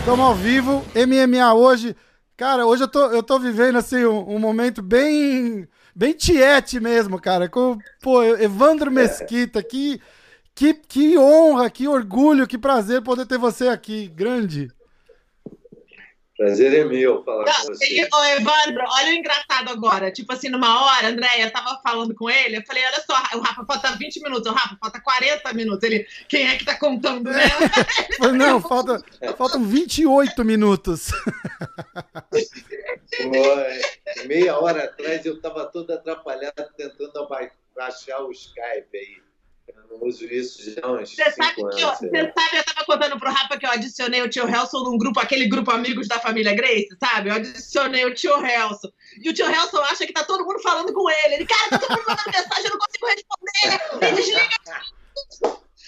Estamos ao vivo, MMA hoje. Cara, hoje eu tô, eu tô vivendo assim um, um momento bem bem tiete mesmo, cara. Com, pô, Evandro Mesquita, que, que, que honra, que orgulho, que prazer poder ter você aqui. Grande. Prazer é meu falar não, com você. Ô, Evandro, olha o engraçado agora. Tipo assim, numa hora, Andréia, tava falando com ele, eu falei, olha só, o Rafa falta 20 minutos, o Rafa falta 40 minutos. Ele, quem é que tá contando, né? não, falta, faltam 28 minutos. Pô, meia hora atrás eu tava todo atrapalhado tentando baixar o Skype aí. Eu não uso isso já há uns você sabe que eu, Você sabe, eu tava contando pro Rafa que eu adicionei o tio Helson num grupo, aquele grupo Amigos da Família Grace, sabe? Eu adicionei o tio Helson. E o tio Helson acha que tá todo mundo falando com ele. Ele, cara, tá todo mundo mandando mensagem, eu não consigo responder. Ele desliga.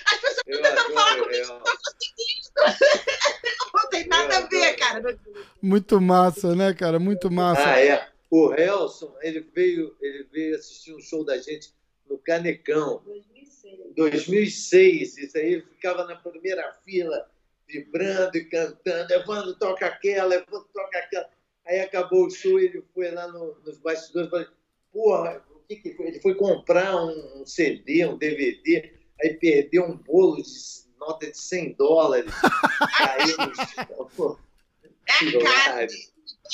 As pessoas estão tentando falar comigo, eu tô conseguindo. Não tem nada eu a ver, cara. Muito massa, né, cara? Muito massa. Ah, é. O Helson, ele veio, ele veio assistir um show da gente no Canecão. 2006, isso aí ficava na primeira fila, vibrando e cantando, Evandro toca aquela, Evandro toca aquela. Aí acabou o show, ele foi lá no, nos bastidores e falou, porra, o que, que foi? Ele foi comprar um, um, CD, um DVD, aí perdeu um bolo de nota de 100 dólares. Caiu no chão. É,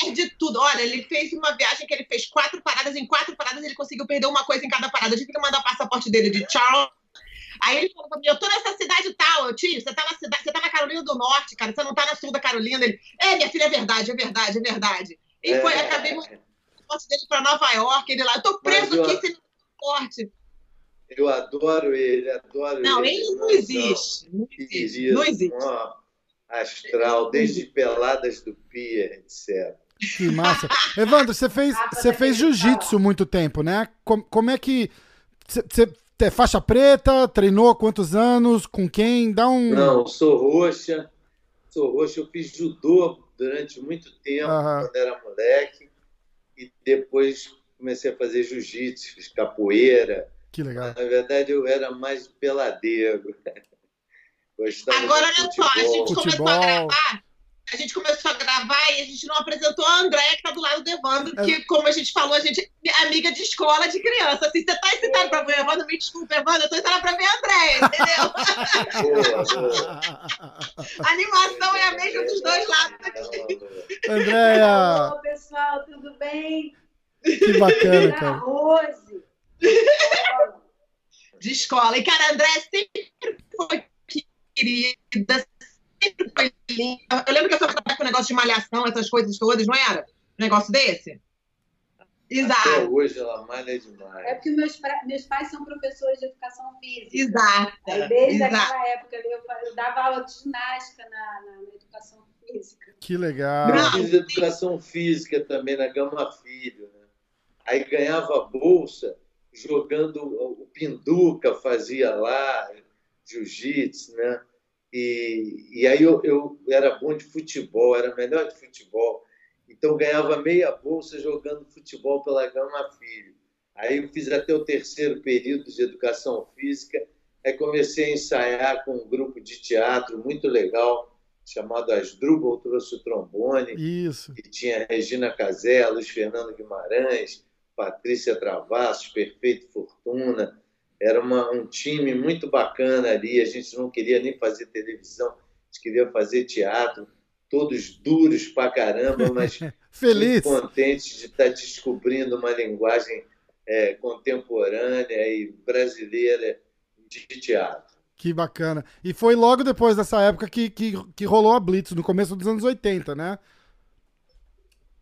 perde tudo. Olha, ele fez uma viagem que ele fez quatro paradas, em quatro paradas ele conseguiu perder uma coisa em cada parada. Eu tive que mandar o passaporte dele de Charles Aí ele falou pra mim, eu tô nessa cidade tal, eu tio, você tá na cidade, você tá na Carolina do Norte, cara, você não tá na sul da Carolina. Ele, é, minha filha, é verdade, é verdade, é verdade. E é, foi, acabei mandando o dele pra Nova York, ele lá, eu tô preso eu, aqui sem passaporte. Eu adoro ele, adoro não, ele. Não, ele não existe. Não existe. Não existe. astral, desde peladas do Pia, etc. Que massa. Evandro, você fez, você fez jiu-jitsu muito tempo, né? Como, como é que. Você é faixa preta? Treinou há quantos anos? Com quem? Dá um. Não, sou roxa. Sou roxa. Eu fiz judô durante muito tempo, uhum. quando era moleque. E depois comecei a fazer jiu-jitsu, fiz capoeira. Que legal. Na verdade, eu era mais peladeiro. Agora, olha só, a gente Futebol. começou a gravar a gente começou a gravar e a gente não apresentou a Andréia, que tá do lado do Evandro, é. que, como a gente falou, a gente é amiga de escola de criança. Assim, você tá excitado pra ver o Evandro? Me desculpa, Evandro, eu tô excitada pra ver a Andréia, entendeu? a animação é a mesma dos dois lados aqui. Andréia! Olá, pessoal, tudo bem? Que bacana, cara. Rose. De escola. E, cara, a Andréia sempre foi querida, eu lembro que eu só com o negócio de malhação, essas coisas todas, não era? Um negócio desse? Exato. Até hoje ela malha demais. É porque meus, meus pais são professores de educação física. Exato. Aí, desde Exato. aquela época eu, eu dava aula de ginástica na, na, na educação física. Que legal. Eu fiz educação física também na Gama Filho. Né? Aí ganhava bolsa jogando o pinduca, fazia lá, jiu-jitsu, né? E, e aí eu, eu era bom de futebol, era melhor de futebol. Então ganhava meia bolsa jogando futebol pela Gama Filho. Aí eu fiz até o terceiro período de educação física. Aí comecei a ensaiar com um grupo de teatro muito legal, chamado Asdrubal, trouxe o trombone. Isso. E tinha Regina Casé, Luiz Fernando Guimarães, Patrícia Travassos, Perfeito Fortuna, era uma, um time muito bacana ali. A gente não queria nem fazer televisão, a gente queria fazer teatro. Todos duros pra caramba, mas Feliz. contentes de estar descobrindo uma linguagem é, contemporânea e brasileira de teatro. Que bacana. E foi logo depois dessa época que, que, que rolou a Blitz, no começo dos anos 80, né?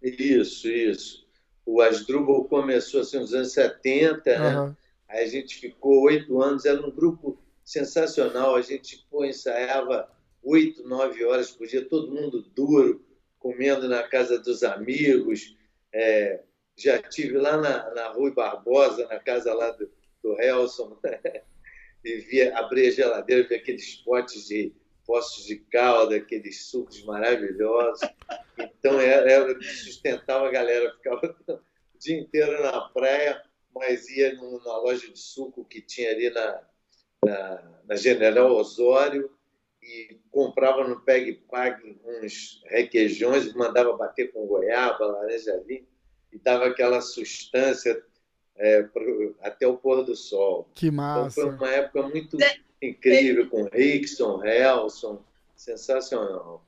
Isso, isso. O Asdrubal começou assim nos anos 70, uhum. né? A gente ficou oito anos, era um grupo sensacional. A gente pô, ensaiava oito, nove horas por dia, todo mundo duro, comendo na casa dos amigos. É, já tive lá na, na Rui Barbosa, na casa lá do, do Helson, e via, abrir a geladeira, via aqueles potes de Poços de Calda, aqueles sucos maravilhosos. Então era, era sustentava a galera, ficava o dia inteiro na praia, mas ia na loja de suco que tinha ali na, na, na General Osório e comprava no Peg Pag uns requeijões e mandava bater com goiaba, laranja ali e dava aquela sustância é, pro, até o pôr do sol. Que massa! Então foi uma época muito incrível com Rickson, Helson, sensacional.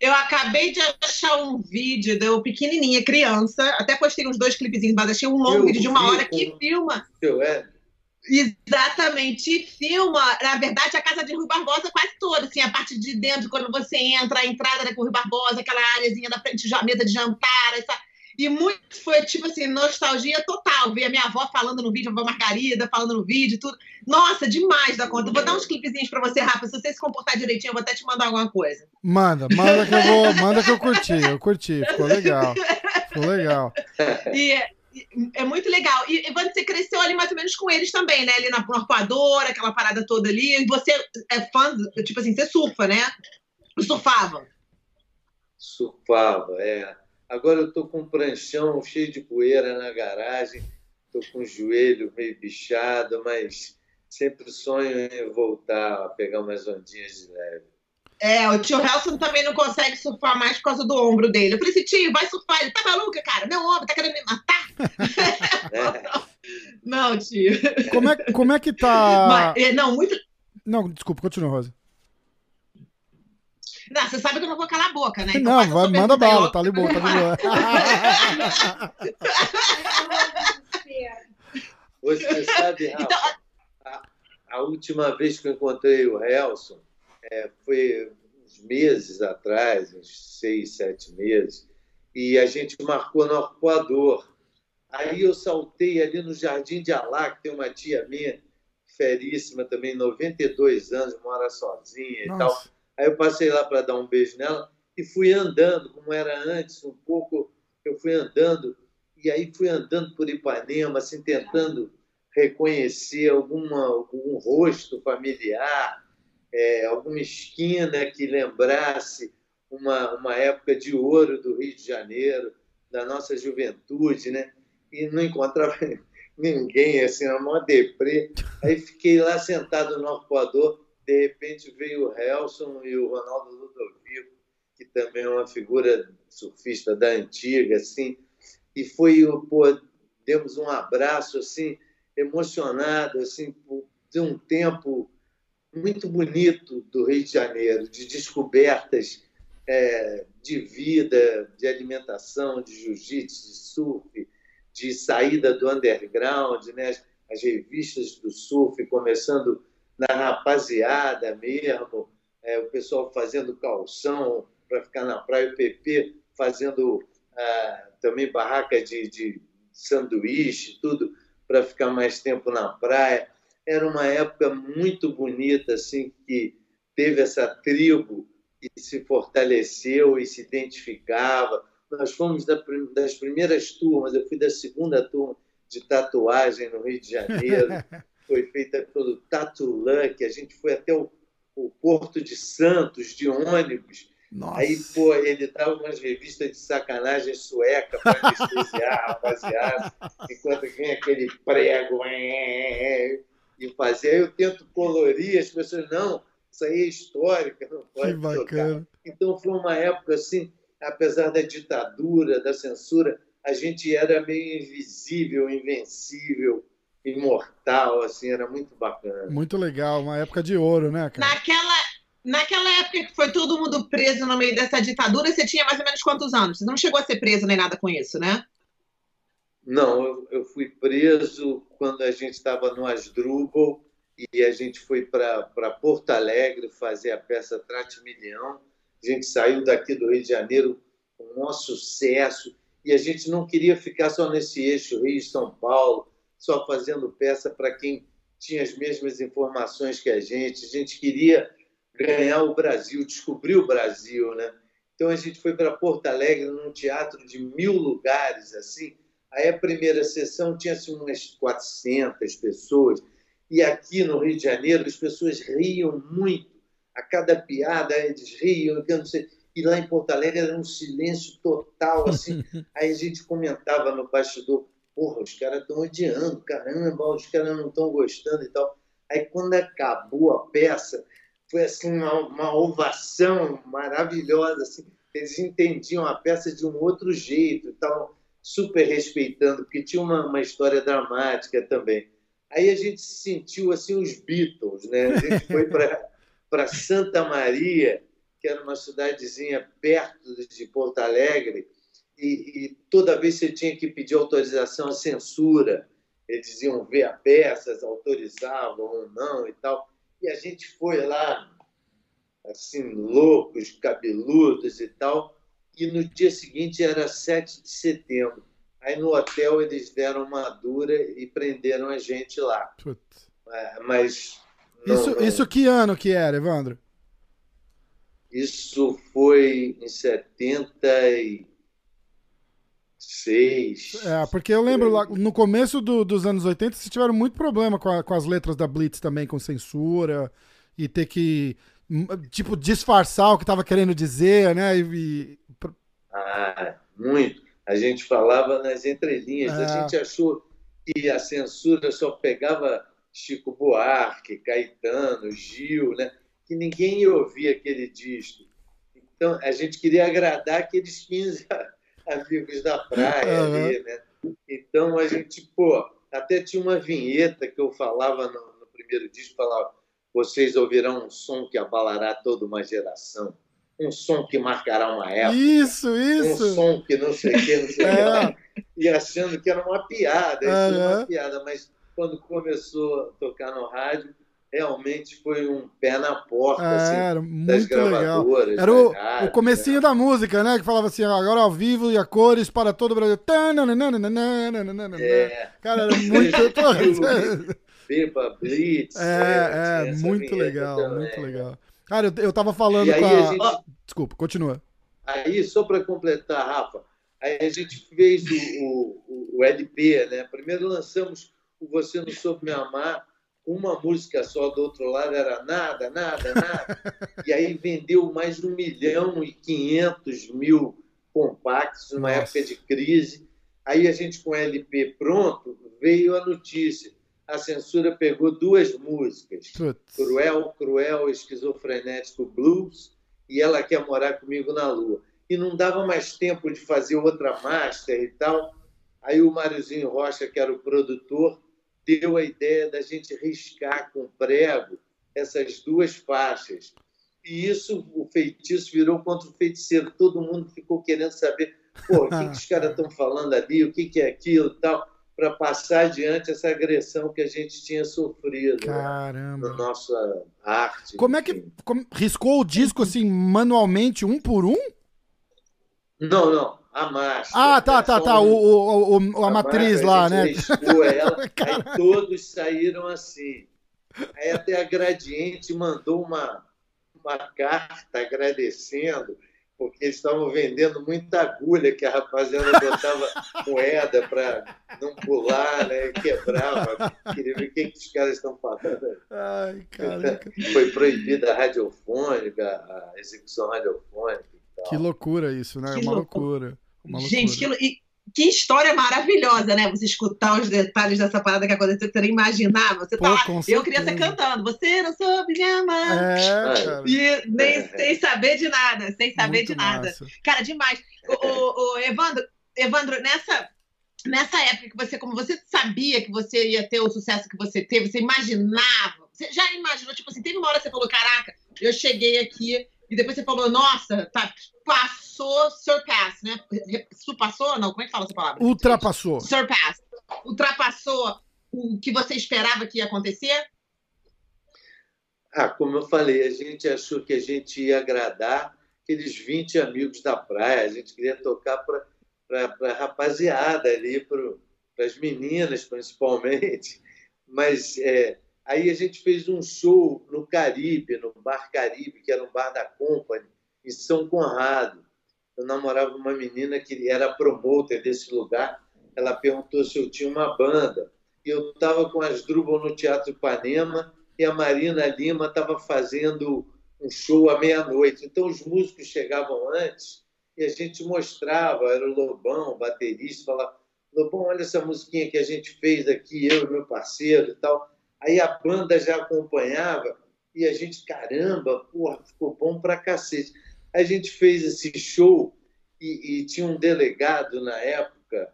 Eu acabei de achar um vídeo da pequenininha criança, até postei uns dois clipezinhos, mas achei um longo eu vídeo de uma hora que filma. Eu é. Exatamente, filma, na verdade, a casa de Rui Barbosa quase toda, assim, a parte de dentro, quando você entra, a entrada da Rui Barbosa, aquela áreazinha da frente, a mesa de jantar, essa, e muito foi, tipo assim, nostalgia total. Ver a minha avó falando no vídeo, a avó Margarida falando no vídeo, tudo. Nossa, demais da conta. vou dar uns clipezinhos pra você, Rafa. Se você se comportar direitinho, eu vou até te mandar alguma coisa. Manda, manda que eu vou. Manda que eu curti. Eu curti, ficou legal. Ficou legal. E é, é muito legal. E, você cresceu ali mais ou menos com eles também, né? Ali na arpoadora, aquela parada toda ali. E você é fã, tipo assim, você surfa, né? Surfava. Surfava, é. Agora eu estou com um pranchão cheio de poeira na garagem, estou com o joelho meio bichado, mas sempre sonho em voltar a pegar umas ondinhas de leve. É, o tio Helson também não consegue surfar mais por causa do ombro dele. Eu falei assim, tio, vai surfar. Ele tá maluca, cara? Meu ombro tá querendo me matar? É. não, tio. Como é, como é que tá. Mas, é, não, muito. Não, desculpa, continua, Rosa. Não, você sabe que eu não vou calar a boca, né? Então não, vai, manda bala, tá ali boa, tá ali boa. Você sabe, Rafa, então... a, a, última vez que eu encontrei o Helson é, foi uns meses atrás, uns seis, sete meses, e a gente marcou no arcoador. Aí eu saltei ali no Jardim de Alá, que tem uma tia minha, feríssima também, 92 anos, mora sozinha Nossa. e tal. Aí eu passei lá para dar um beijo nela e fui andando, como era antes, um pouco. Eu fui andando e aí fui andando por Ipanema, assim, tentando reconhecer alguma, algum rosto familiar, é, alguma esquina que lembrasse uma, uma época de ouro do Rio de Janeiro, da nossa juventude, né? E não encontrava ninguém, assim, era uma deprê. Aí fiquei lá sentado no arcoador, de repente veio o Helson e o Ronaldo Ludovico, que também é uma figura surfista da antiga, assim, e foi, pô, demos um abraço, assim, emocionado, assim, de um tempo muito bonito do Rio de Janeiro, de descobertas é, de vida, de alimentação, de jiu-jitsu, de surf, de saída do underground, né? as revistas do surf começando na rapaziada mesmo, é, o pessoal fazendo calção para ficar na praia, o PP fazendo ah, também barraca de, de sanduíche, tudo para ficar mais tempo na praia. Era uma época muito bonita, assim, que teve essa tribo que se fortaleceu e se identificava. Nós fomos das primeiras turmas, eu fui da segunda turma de tatuagem no Rio de Janeiro. foi feita pelo Tatulã, que a gente foi até o, o Porto de Santos de ônibus. Nossa. Aí, pô, ele dava umas revistas de sacanagem sueca para anestesiar a rapaziada, enquanto vem aquele prego e fazer. Aí eu tento colorir, as pessoas, não, isso aí é histórica, não pode que bacana. Então foi uma época assim, apesar da ditadura, da censura, a gente era meio invisível, invencível, imortal, assim, era muito bacana. Muito legal, uma época de ouro, né, cara? Naquela, naquela época que foi todo mundo preso no meio dessa ditadura, você tinha mais ou menos quantos anos? Você não chegou a ser preso nem nada com isso, né? Não, eu, eu fui preso quando a gente estava no Asdrubal e a gente foi para Porto Alegre fazer a peça Trate Milhão. A gente saiu daqui do Rio de Janeiro com um maior sucesso e a gente não queria ficar só nesse eixo Rio-São Paulo só fazendo peça para quem tinha as mesmas informações que a gente. A gente queria ganhar o Brasil, descobrir o Brasil, né? Então a gente foi para Porto Alegre, num teatro de mil lugares, assim. Aí a primeira sessão tinha assim, umas 400 pessoas. E aqui no Rio de Janeiro as pessoas riam muito. a cada piada eles riam, eu não sei. E lá em Porto Alegre era um silêncio total, assim. Aí a gente comentava no bastidor, porra, os caras estão odiando, caramba, os caras não estão gostando e tal. Aí quando acabou a peça, foi assim uma, uma ovação maravilhosa, assim. Eles entendiam a peça de um outro jeito, estavam super respeitando, porque tinha uma, uma história dramática também. Aí a gente se sentiu assim os Beatles, né? A gente foi para Santa Maria, que era uma cidadezinha perto de Porto Alegre, e, e, toda vez você tinha que pedir autorização à censura. Eles iam ver a peça, autorizavam ou não e tal. E a gente foi lá, assim, loucos, cabeludos e tal. E no dia seguinte era 7 de setembro. Aí no hotel eles deram uma dura e prenderam a gente lá. Putz. É, mas. Não, isso, não... isso que ano que era, Evandro? Isso foi em 76. É, porque eu lembro lá, no começo do, dos anos 80, vocês tiveram muito problema com, a, com as letras da Blitz também, com censura, e ter que, tipo, disfarçar o que estava querendo dizer, né? E... Ah, muito a gente falava nas entrelinhas. É. A gente achou que a censura só pegava Chico Buarque, Caetano, Gil, né? que ninguém ia ouvir aquele disco. Então, a gente queria agradar aqueles 15 amigos da praia uhum. ali, né? Então, a gente, pô, até tinha uma vinheta que eu falava no, no primeiro disco, falava, vocês ouvirão um som que abalará toda uma geração um som que marcará uma época. Isso, isso. Um som que não sei o que, não sei o é. que. E achando que era uma piada, isso era uma piada. Mas quando começou a tocar no rádio, realmente foi um pé na porta é, assim, era muito legal. Era o, rádio, o comecinho né? da música, né? Que falava assim, agora ao vivo e a cores para todo o Brasil. É. Cara, era muito... Beba Blitz. É, é, muito legal, também, muito legal. Cara, eu, eu tava falando com a... Gente... Desculpa, continua. Aí, só para completar, Rafa, aí a gente fez o, o, o, LP, né? Primeiro lançamos o Você Não Soube Me Amar, uma música só, do outro lado era nada, nada, nada. e aí vendeu mais de um milhão e quinhentos mil compactos numa Nossa. época de crise. Aí a gente, com o LP pronto, veio a notícia a censura pegou duas músicas, Putz. Cruel, Cruel, Esquizofrenético Blues e Ela Quer Morar Comigo na Lua. E não dava mais tempo de fazer outra master e tal. Aí o Máriozinho Rocha, que era o produtor, deu a ideia da gente riscar com prego essas duas faixas. E isso, o feitiço virou contra o feiticeiro. Todo mundo ficou querendo saber Pô, o que, que os caras estão falando ali, o que, que é aquilo e tal para passar adiante essa agressão que a gente tinha sofrido Caramba. Né, na nossa arte. Como é que como, riscou o disco assim manualmente, um por um? Não, não. A máscara. Ah, tá, tá, tá. O, o, o, a, a matriz lá, né? Ela, aí todos saíram assim. Aí até a Gradiente mandou uma, uma carta agradecendo porque eles estavam vendendo muita agulha que a rapaziada botava moeda para não pular, né? Quebrava. Queria ver o que, que os caras estão falando. Ai, caraca. Foi proibida a radiofônica, a execução radiofônica. Que loucura isso, né? Que uma loucura. loucura. Uma Gente, que, que história maravilhosa, né? Você escutar os detalhes dessa parada que aconteceu, você nem imaginar. Você Pô, tá lá, eu criança cantando, você não soube me amar. É, e nem, sem saber de nada, sem saber Muito de nada. Massa. Cara, demais. O, o, o, Evandro, Evandro, nessa, nessa época que você, como você sabia que você ia ter o sucesso que você teve, você imaginava, você já imaginou, tipo assim, teve uma hora que você falou, caraca, eu cheguei aqui, e depois você falou, nossa, tá, passou, surpass, né? Passou? Não, como é que fala essa palavra? Ultrapassou. Surpass. Ultrapassou o que você esperava que ia acontecer? Ah, como eu falei, a gente achou que a gente ia agradar aqueles 20 amigos da praia, a gente queria tocar para a rapaziada ali, para as meninas principalmente, mas é, Aí a gente fez um show no Caribe, no Bar Caribe, que era um bar da Company, em São Conrado. Eu namorava uma menina que era promoter desse lugar. Ela perguntou se eu tinha uma banda. E eu estava com as Drubal no Teatro Ipanema e a Marina Lima estava fazendo um show à meia-noite. Então os músicos chegavam antes e a gente mostrava, era o Lobão, o baterista, falava, Lobão, olha essa musiquinha que a gente fez aqui, eu e meu parceiro e tal. Aí a banda já acompanhava e a gente, caramba, porra, ficou bom pra cacete. A gente fez esse show e, e tinha um delegado na época,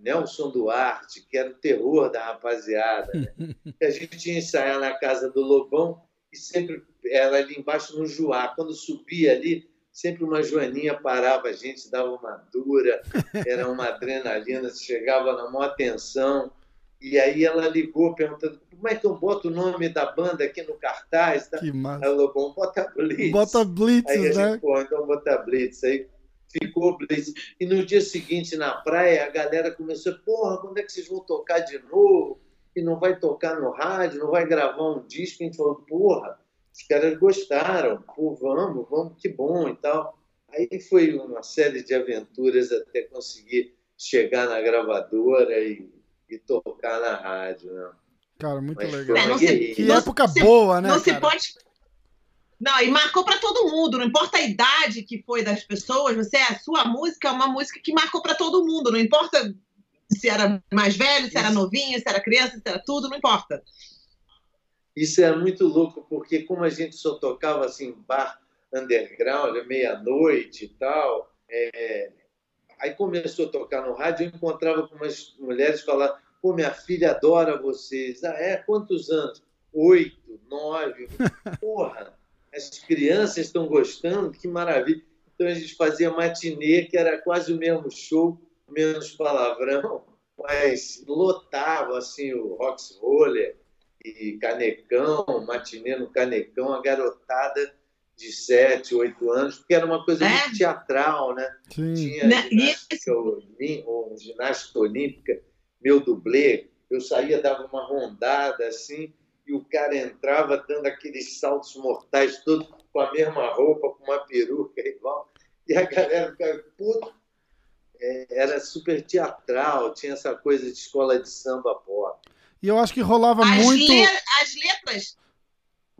Nelson Duarte, que era o terror da rapaziada. Né? a gente ia ensaiar na casa do Lobão e sempre era ali embaixo no Juá. Quando subia ali, sempre uma joaninha parava a gente, dava uma dura, era uma adrenalina, chegava na maior atenção. E aí ela ligou perguntando como é que eu boto o nome da banda aqui no cartaz? Tá? Que massa. Ela falou, bota Blitz. Bota Blitz, aí a né? gente, pô, então bota Blitz. Aí ficou Blitz. E no dia seguinte, na praia, a galera começou, porra, quando é que vocês vão tocar de novo? E não vai tocar no rádio, não vai gravar um disco? A gente falou, porra, os caras gostaram, pô, vamos, vamos, que bom e tal. Aí foi uma série de aventuras até conseguir chegar na gravadora e, e tocar na rádio, né? Cara, muito Mas legal. É, se-. Que Não época se- boa, né, não se cara? pode. Não, e marcou para todo mundo, não importa a idade que foi das pessoas, você a sua música é uma música que marcou para todo mundo, não importa se era mais velho, se era novinho, se era criança, se era tudo, não importa. Isso é muito louco, porque como a gente só tocava assim, bar underground, meia-noite e tal, é, aí começou a tocar no rádio, eu encontrava com umas mulheres falando, pô, minha filha adora vocês. Ah, é? Quantos anos? Oito, nove. Porra, as crianças estão gostando, que maravilha. Então a gente fazia matinê, que era quase o mesmo show, menos palavrão, mas lotava assim o Rox Roller e Canecão, matinê no Canecão, a garotada de 7, 8 anos, porque era uma coisa É? muito teatral, né? Sim. Tinha Né? ginástica, olí- ou ginástica olímpica, meu dublê, eu saía, dava uma rondada assim, e o cara entrava dando aqueles saltos mortais, todos com a mesma roupa, com uma peruca igual, e a galera ficava, puto, é, era super teatral, tinha essa coisa de escola de samba pop. E eu acho que rolava As, muito. le- as letras,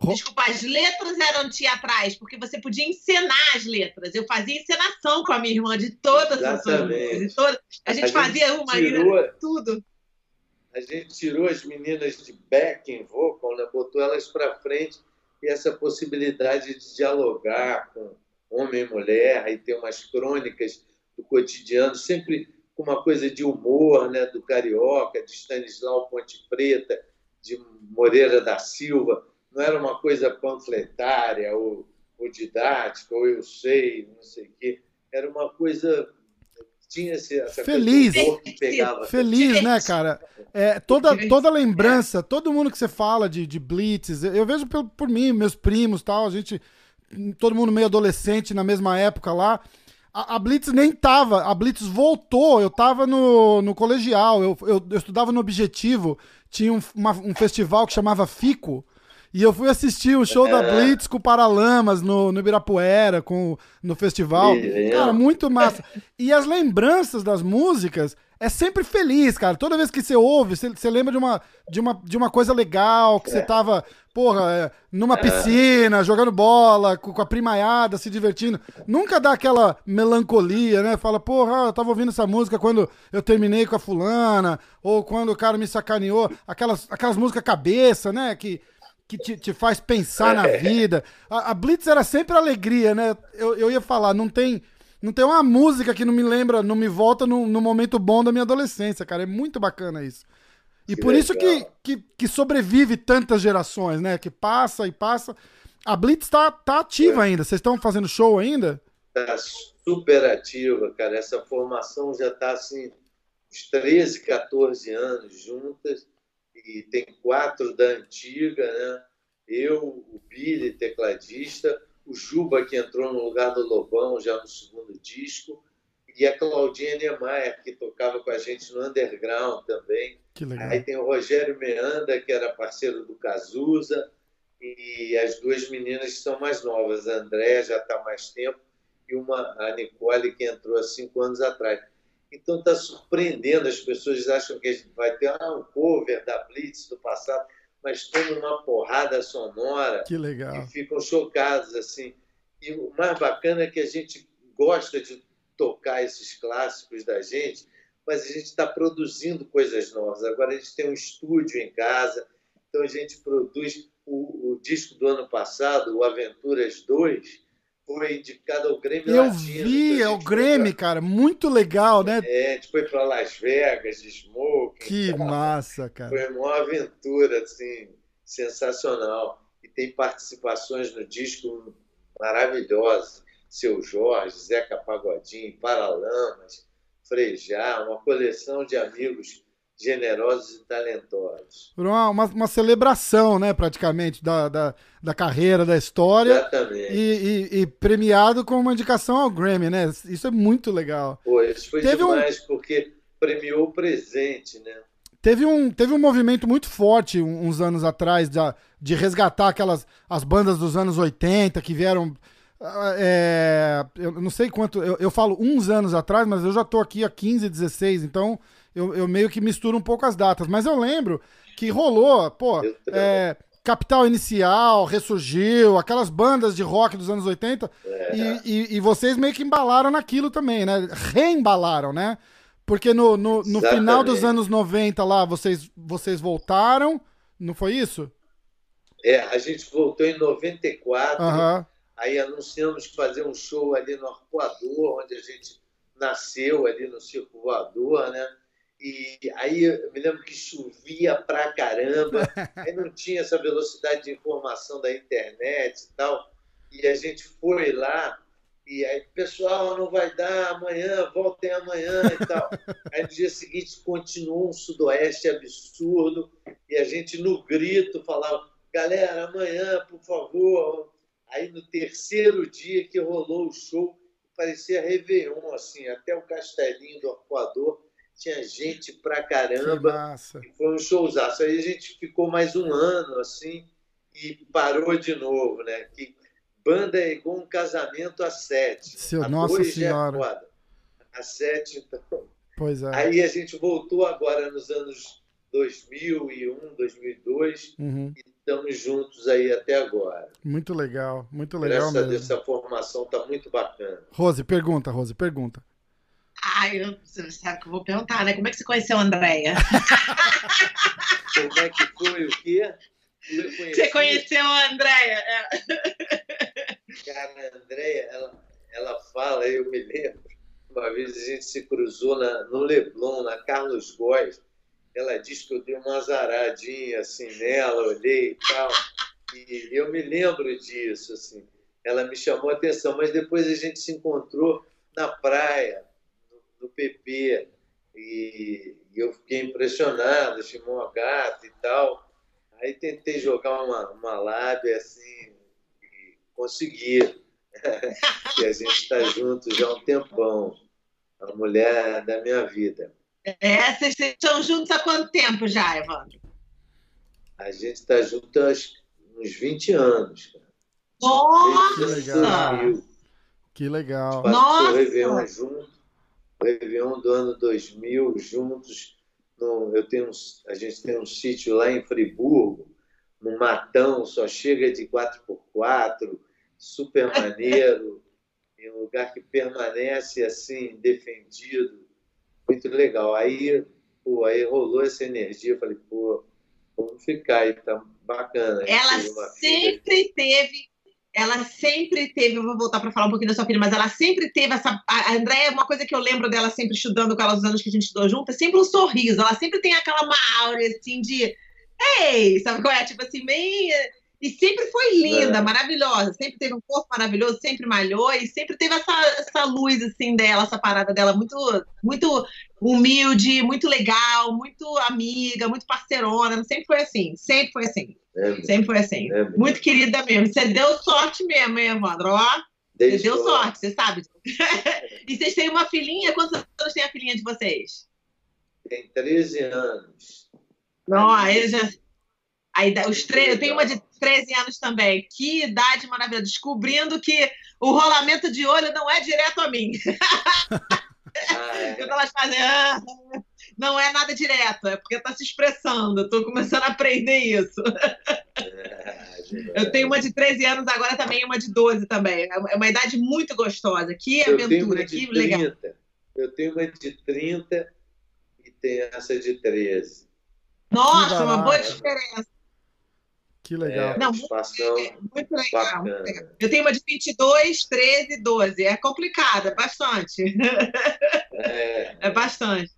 desculpa, as letras eram teatrais, porque você podia encenar as letras. Eu fazia encenação com a minha irmã de todas as Exatamente. músicas. de todas- A gente A gente fazia uma tirou- tudo. a gente tirou as meninas de backing vocal, né? botou elas para frente e essa possibilidade de dialogar com homem e mulher e ter umas crônicas do cotidiano, sempre com uma coisa de humor, né? do carioca, de Stanislau Ponte Preta, de Moreira da Silva. Não era uma coisa panfletária ou, ou didática, ou eu sei, não sei o quê. Era uma coisa tinha esse- essa Feliz. coisa do humor que pegava. Feliz, né, cara? É, toda, toda lembrança, todo mundo que você fala de, de Blitz, eu vejo por, por mim, meus primos tal, a gente, todo mundo meio adolescente na mesma época lá. A, a Blitz nem tava, a Blitz voltou, eu tava no, no colegial, eu, eu, eu estudava no Objetivo, tinha um, uma- um festival que chamava Fico, e eu fui assistir o show da É. Blitz com o Paralamas no, no Ibirapuera, com, no festival. Cara, muito massa. E as lembranças das músicas é sempre feliz, cara. Toda vez que você ouve, você, você lembra de uma, de, uma, de uma coisa legal, que você tava, porra, é, numa piscina, jogando bola, com, com a primaiada, se divertindo. Nunca dá aquela melancolia, né? Fala, porra, eu tava ouvindo essa música quando eu terminei com a fulana, ou quando o cara me sacaneou. Aquelas, aquelas músicas cabeça, né? Que, que te, te faz pensar na vida. A, a Blitz era sempre alegria, né? Eu, eu ia falar, não tem, não tem uma música que não me lembra, não me volta no, no momento bom da minha adolescência, cara. É muito bacana isso. E Que por isso que, legal. que, que sobrevive tantas gerações, né? Que passa e passa. A Blitz tá, tá ativa ainda. Vocês estão fazendo show ainda? está super ativa, cara. Essa formação já está assim, uns 13, 14 anos juntas, e tem quatro da antiga, né? Eu, o Billy, tecladista, o Juba, que entrou no lugar do Lobão já no segundo disco, e a Claudinha Niemeyer, que tocava com a gente no underground também. Aí tem o Rogério Meanda, que era parceiro do Cazuza, e as duas meninas são mais novas. A Andréa já está há mais tempo, e uma, a Nicole, que entrou há cinco anos atrás. Então está surpreendendo, as pessoas acham que a gente vai ter ah, um cover da Blitz do passado. mas tomam uma porrada sonora. Que legal. E ficam chocados, assim. E o mais bacana é que a gente gosta de tocar esses clássicos da gente, mas a gente está produzindo coisas novas. Agora a gente tem um estúdio em casa, então a gente produz o, o disco do ano passado, o Aventuras 2, foi indicado ao Grêmio Eu Latino. vi, é o Grêmio, pra- cara. Muito legal, né? É, a gente foi para Las Vegas, de smoking. Que massa, cara. Foi uma aventura, assim, sensacional. E tem participações no disco maravilhosas. Seu Jorge, Zeca Pagodinho, Paralamas, Frejá, uma coleção de amigos generosos e talentosos. Uma, uma, uma celebração, né, praticamente, da, da, da carreira, da história. Exatamente. E, e- e premiado com uma indicação ao Grammy, né? Isso é muito legal. Pô, isso foi Teve um- demais, porque premiou o presente, né? Teve um, teve um movimento muito forte um- uns anos atrás da- de resgatar aquelas as bandas dos anos 80 que vieram. ah, é, eu não sei quanto, eu, eu falo uns anos atrás, mas eu já tô aqui há 15, 16, então eu, eu meio que misturo um pouco as datas. Mas eu lembro que rolou, pô, é, Capital Inicial, Ressurgiu, aquelas bandas de rock dos anos 80, É. e, e- e vocês meio que embalaram naquilo também, né? Reembalaram, né? Porque no, no, no final dos anos 90 lá, vocês, vocês voltaram, não foi isso? É, a gente voltou em 94, Aham. aí anunciamos que fazer um show ali no Arcoador, onde a gente nasceu, ali no Circo Voador, né? E aí eu me lembro que chovia pra caramba, aí não tinha essa velocidade de informação da internet e tal, e a gente foi lá, e aí, pessoal, não vai dar amanhã, voltem amanhã e tal. Aí no dia seguinte continuou um sudoeste absurdo, e a gente no grito falava, galera, amanhã, por favor. Aí no terceiro dia que rolou o show, parecia Réveillon, assim, até o castelinho do Arcoador tinha gente pra Que caramba. massa. E foi um showzaço. Aí a gente ficou mais um ano, assim, e parou de novo, né? Que banda é igual um casamento a sete. Seu- a nossa é Senhora. foda. A sete, então. Pois é. Aí a gente voltou agora nos anos 2001, 2002 Uhum. e estamos juntos aí até agora. Muito legal, muito legal Graças a mesmo. Deus, essa formação está muito bacana. Rose, pergunta, Rose, pergunta. Ai, eu, você sabe que eu vou perguntar, né? Como é que você conheceu a Andréia? Como é que foi o quê? Você conheceu a Andréia? É. Cara, a Andréia, ela, ela fala, eu me lembro, uma vez a gente se cruzou na, no Leblon, na Carlos Góes, ela disse que eu dei uma azaradinha assim nela, olhei e tal, e eu me lembro disso, assim, ela me chamou a atenção, mas depois a gente se encontrou na praia, no, no PP, e, e eu fiquei impressionado, chamou a gata e tal, aí tentei jogar uma, uma lábia assim, e consegui. e a gente está junto já há um tempão. A mulher da minha vida. É, vocês estão juntos há quanto tempo já, Evandro? A gente está junto há uns 20 anos. Cara. Nossa! Desde legal. 2000. Que legal. Nossa! junto. Réveillon do ano 2000 juntos. No, eu tenho a gente tem um sítio lá em Friburgo, no Matão, só chega de 4x4, super maneiro, em um lugar que permanece assim, defendido. Muito legal. Aí, pô, aí rolou essa energia. Eu falei, pô, vamos ficar aí, tá bacana. Ela uma filha. sempre teve. Ela sempre teve, eu vou voltar para falar um pouquinho da sua filha, mas ela sempre teve essa. A Andréia, uma coisa que eu lembro dela sempre estudando com ela os anos que a gente estudou junto, é sempre um sorriso. Ela sempre tem aquela uma aura assim de. Ei, sabe qual é? Tipo assim, meio. E sempre foi linda, É. maravilhosa. Sempre teve um corpo maravilhoso, sempre malhou e sempre teve essa, essa luz assim dela, essa parada dela muito, muito humilde, muito legal, muito amiga, muito parceirona. Sempre foi assim, sempre foi assim. É, Sempre foi assim. é. Muito querida mesmo. Você deu sorte mesmo, hein, Evandro? Ó, você deu sorte, você sabe. e vocês têm uma filhinha? Quantos anos tem a filhinha de vocês? Tem 13 anos. Não, aí já. Aí, os tre... Eu tenho uma de 13 anos também. Que idade maravilhosa. Descobrindo que o rolamento de olho não é direto a mim. Ah, é. Quando elas fazem. "Ah", Não é nada direto, é porque tá se expressando. Estou começando a aprender isso. Eu tenho uma de 13 anos agora também, uma de 12 também. É uma idade muito gostosa. Que Eu aventura, que legal. 30. Eu tenho uma de 30 e tenho essa de 13. Nossa, uma boa diferença. Que legal. É, Não, participação É, Muito legal. muito legal. Eu tenho uma de 22, 13, 12. É complicada, bastante. É, É bastante.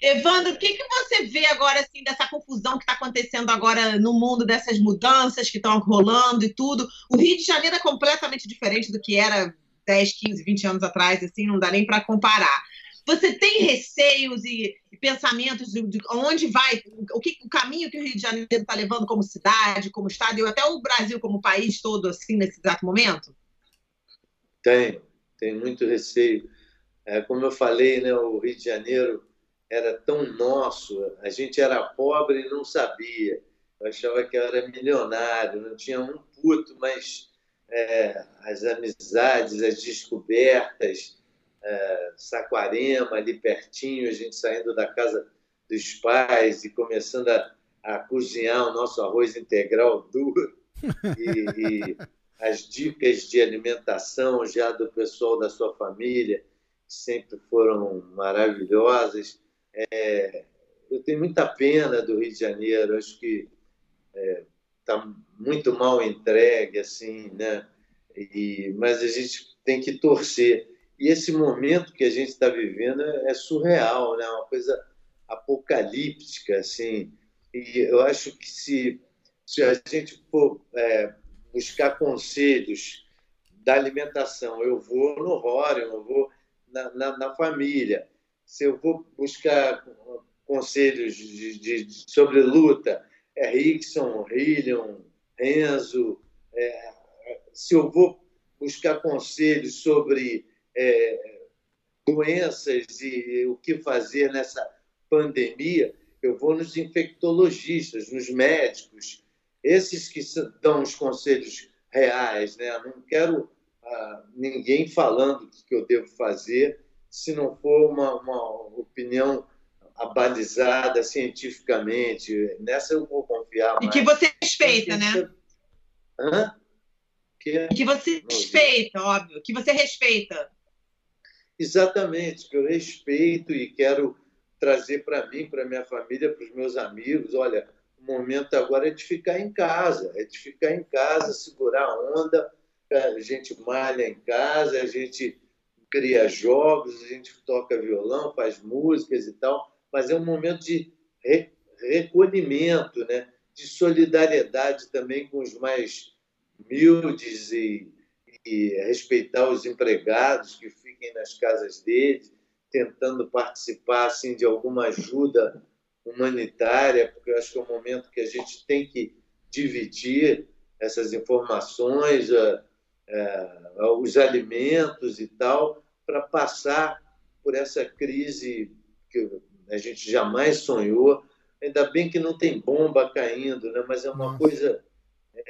Evandro, o que, que você vê agora, assim, dessa confusão que está acontecendo agora no mundo, dessas mudanças que estão rolando e tudo? O Rio de Janeiro é completamente diferente do que era 10, 15, 20 anos atrás, assim, não dá nem para comparar. Você tem receios e pensamentos de, de onde vai, o, que, o caminho que o Rio de Janeiro está levando como cidade, como estado, e até o Brasil como país todo, assim, nesse exato momento? Tenho, tenho muito receio. É, como eu falei, né, o Rio de Janeiro era tão nosso, a gente era pobre e não sabia. Eu achava que eu era milionário, não tinha um puto, mas é, as amizades, as descobertas, é, Saquarema, ali pertinho, a gente saindo da casa dos pais e começando a, a cozinhar o nosso arroz integral duro. E, e as dicas de alimentação já do pessoal da sua família, que sempre foram maravilhosas. É, eu tenho muita pena do Rio de Janeiro, acho que está muito mal entregue, assim, né? E, mas a gente tem que torcer. E esse momento que a gente está vivendo é surreal, né? Uma coisa apocalíptica, assim. E eu acho que se, se a gente for é, buscar conselhos da alimentação, eu vou no Rorion, eu vou na, na, na família. Se eu vou buscar conselhos de, de, sobre luta, é Rickson, Hillion, Enzo. É, se eu vou buscar conselhos sobre é, doenças e o que fazer nessa pandemia, eu vou nos infectologistas, nos médicos, esses que dão os conselhos reais. Né? Não quero ah, ninguém falando o que eu devo fazer se não for uma, uma opinião abalizada cientificamente. Nessa eu vou confiar. E que você respeita, né? Hã? Que... E que você respeita, óbvio. Que você respeita. Exatamente, que eu respeito e quero trazer para mim, para minha família, para os meus amigos. Olha, o momento agora é de ficar em casa, é de ficar em casa, segurar a onda. A gente malha em casa, a gente cria jogos, a gente toca violão, faz músicas e tal mas é um momento de recolhimento, né? de solidariedade também com os mais humildes e, e, respeitar os empregados que fiquem nas casas deles, tentando participar assim, de alguma ajuda humanitária, porque eu acho que é um momento que a gente tem que dividir essas informações, uh, uh, os alimentos e tal, para passar por essa crise que a gente jamais sonhou. Ainda bem que não tem bomba caindo, né? mas é uma coisa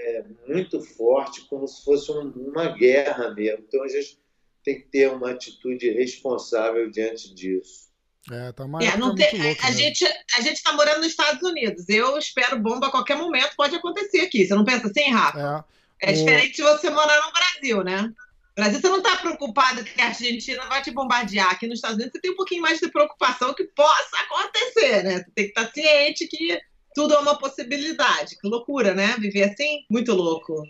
é, muito forte, como se fosse um, uma guerra mesmo. Então a gente tem que ter uma atitude responsável diante disso. É, tá mais, é, não tá tem, louco, a, né? gente, a gente está morando nos Estados Unidos. Eu espero bomba a qualquer momento, pode acontecer aqui. Você não pensa assim, Rafa? É, é o... diferente de você morar no Brasil, né? No Brasil, você não está preocupado que a Argentina vai te bombardear. Aqui nos Estados Unidos, você tem um pouquinho mais de preocupação que possa acontecer, né? Você tem que estar ciente que tudo é uma possibilidade. Que loucura, né? Viver assim? Muito louco.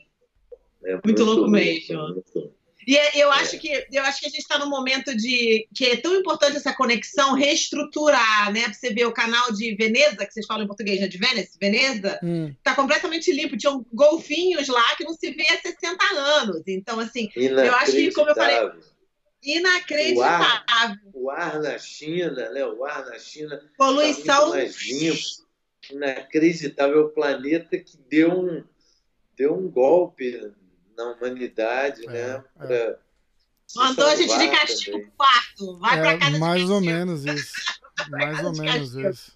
É muito, louco mesmo. Muito. E eu acho que eu acho que a gente está num momento de que é tão importante essa conexão reestruturar, né? Pra você ver o canal de Veneza, que vocês falam em português, né? De Venice, Veneza, Hum. tá completamente limpo. Tinham golfinhos lá que não se vê há 60 anos. Então, assim, eu acho que, como eu falei, inacreditável. O ar na China, né? O ar na China. Poluição. Tá mais limpo. Inacreditável. O planeta que deu um, deu um golpe na humanidade, É, né? é. Pra se Mandou a gente de castigo também. pro quarto. Vai pra É, casa de mais ou castigo. menos isso. Mais ou de menos isso.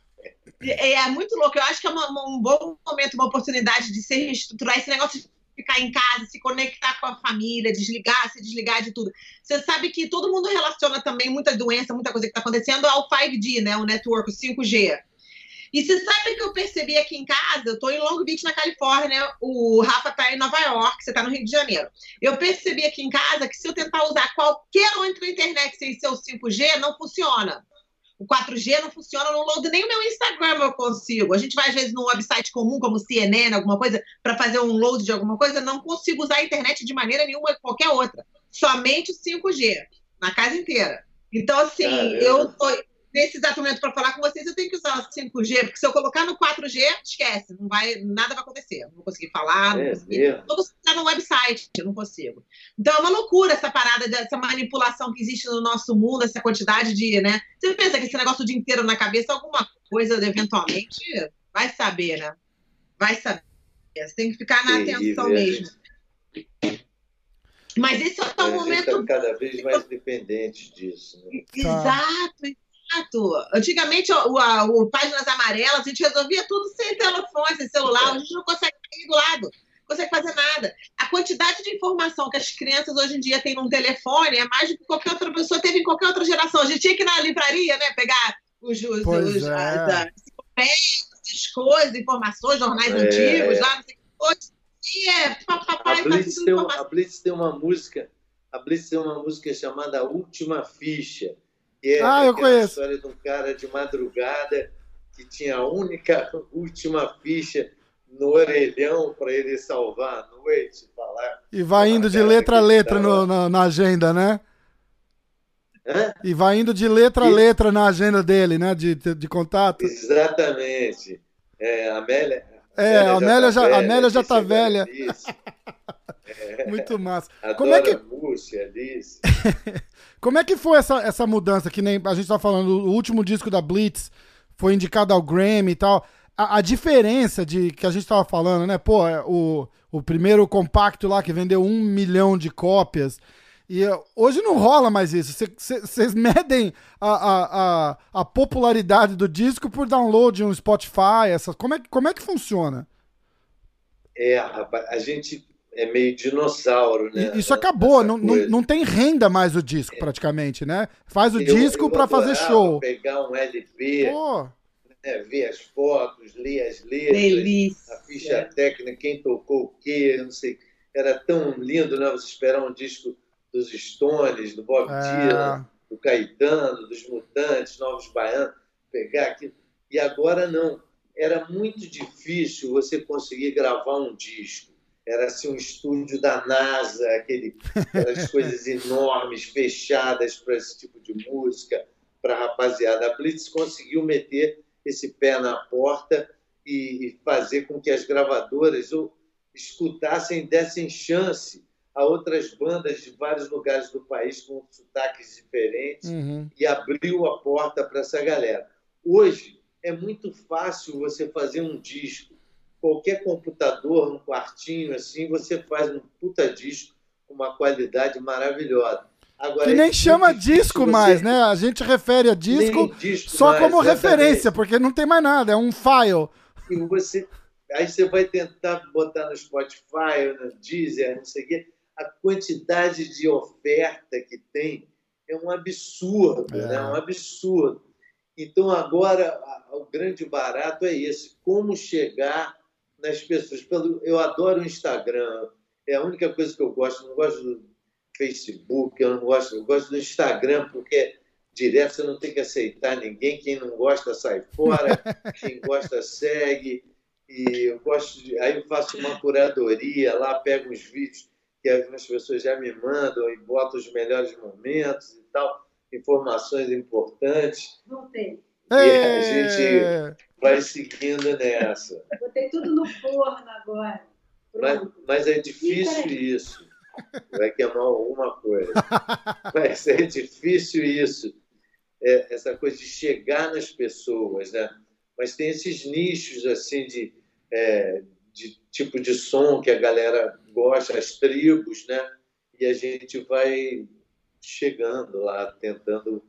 É, é muito louco. Eu acho que é uma- um bom momento, uma oportunidade de se reestruturar esse negócio. ficar em casa, se conectar com a família, desligar, se desligar de tudo. Você sabe que todo mundo relaciona também muita doença, muita coisa que está acontecendo ao 5G, né? O network, o 5G. E você sabe que eu percebi aqui em casa, eu estou em Long Beach, na Califórnia, o Rafa está em Nova York, você está no Rio de Janeiro. Eu percebi aqui em casa que se eu tentar usar qualquer outra internet sem ser o 5G, não funciona. O 4G não funciona no load, nem o meu Instagram eu consigo. A gente vai, às vezes, num website comum, como CNN, alguma coisa, para fazer um load de alguma coisa, não consigo usar a internet de maneira nenhuma, qualquer outra. Somente o 5G, na casa inteira. Então, assim, eu tô, nesse exato momento para falar com vocês, eu tenho que usar o 5G, porque se eu colocar no 4G, esquece, não vai, nada vai acontecer. Não vou conseguir falar, não, É não conseguir estar no website, eu não consigo. Então é uma loucura essa parada dessa manipulação que existe no nosso mundo, essa quantidade de, né? Você pensa que esse negócio o dia inteiro na cabeça, alguma coisa, eventualmente, vai saber, né? Vai saber. Você tem que ficar na Terrível, atenção é, mesmo. Mas esse é um gente momento cada vez mais dependente disso. Né? Exato, exato. Antigamente, o, a- o Páginas Amarelas, a gente resolvia tudo sem telefone, sem celular, a gente não consegue ir do lado, não consegue fazer nada. A quantidade de informação que as crianças hoje em dia têm num telefone é mais do que qualquer outra pessoa teve em qualquer outra geração. A gente tinha que ir na livraria, né, pegar os, os, os- é. as, as as coisas, informações, jornais É. antigos, lá, não sei o que. Dia, é papapá, A tá Blitz, tem, um- informação. a Blitz tem uma música, a Blitz tem uma música chamada Última Ficha. É Ah, eu conheço. história de um cara de madrugada que tinha a única última ficha no orelhão para ele salvar a noite, falar. E vai indo de letra a letra no- tava- na, na agenda, né? Hã? E vai indo de letra a letra na agenda dele, né? De, de, contato. Exatamente. É, a Amélia. É, a Amélia já- a Amélia já tá Alice é Muito massa. Adora Como é que- Múcia, Alice. Como é que foi essa, essa mudança? Que nem a gente tá falando, o último disco da Blitz foi indicado ao Grammy e tal. A, a diferença de que a gente tava falando, né? Pô, é, o, o primeiro compacto lá que vendeu um milhão de cópias. E eh, hoje não rola mais isso. Vocês medem a, a, a, a popularidade do disco por download em um Spotify. Essa, como, é, como é que funciona? É, rapaz, a gente é meio dinossauro, né? Isso acabou, não, não, tem renda mais o disco, praticamente, né? Faz o Eu- disco pra fazer show. pegar um LP, Pô, né, ver as fotos, ler as letras, Delícia. a ficha técnica, quem tocou o quê, não sei. Era tão lindo, né? Você esperar um disco dos Stones, do Bob Dylan, é, do Caetano, dos Mutantes, Novos Baianos, pegar aquilo. E agora não. Era muito difícil você conseguir gravar um disco. Era assim um estúdio da NASA, aquele, aquelas coisas enormes, fechadas para esse tipo de música, para a rapaziada. A Blitz conseguiu meter esse pé na porta e, fazer com que as gravadoras o escutassem, dessem chance a outras bandas de vários lugares do país com sotaques diferentes uhum. e abriu a porta para essa galera. Hoje é muito fácil você fazer um disco. Qualquer computador, no quartinho, assim, você faz um puta disco com uma qualidade maravilhosa. Agora, Que nem chama difícil disco você- mais, né? A gente refere a disco disco só mais, como exatamente. referência, porque não tem mais nada, é um file. E você, aí você vai tentar botar no Spotify, no Deezer, não sei o quê. A quantidade de oferta que tem é um absurdo, É. né? um absurdo. Então, agora, o grande barato é esse: como chegar nas pessoas. Pelo, eu adoro o Instagram, é a única coisa que eu gosto. Não gosto do Facebook, eu não gosto, eu gosto do Instagram, porque direto você não tem que aceitar ninguém. Quem não gosta, sai fora. Quem gosta, segue. E eu gosto de, aí eu faço uma curadoria lá, pego os vídeos que algumas pessoas já me mandam e boto os melhores momentos e tal, informações importantes. Voltei. E a É... Vai seguindo nessa. Botei tudo no forno agora. Mas, mas é difícil isso. Vai queimar alguma coisa. Mas é difícil isso. É, essa coisa de chegar nas pessoas, né? Mas tem esses nichos assim de, é, de tipo de som que a galera gosta, as tribos, né? E a gente vai chegando lá, tentando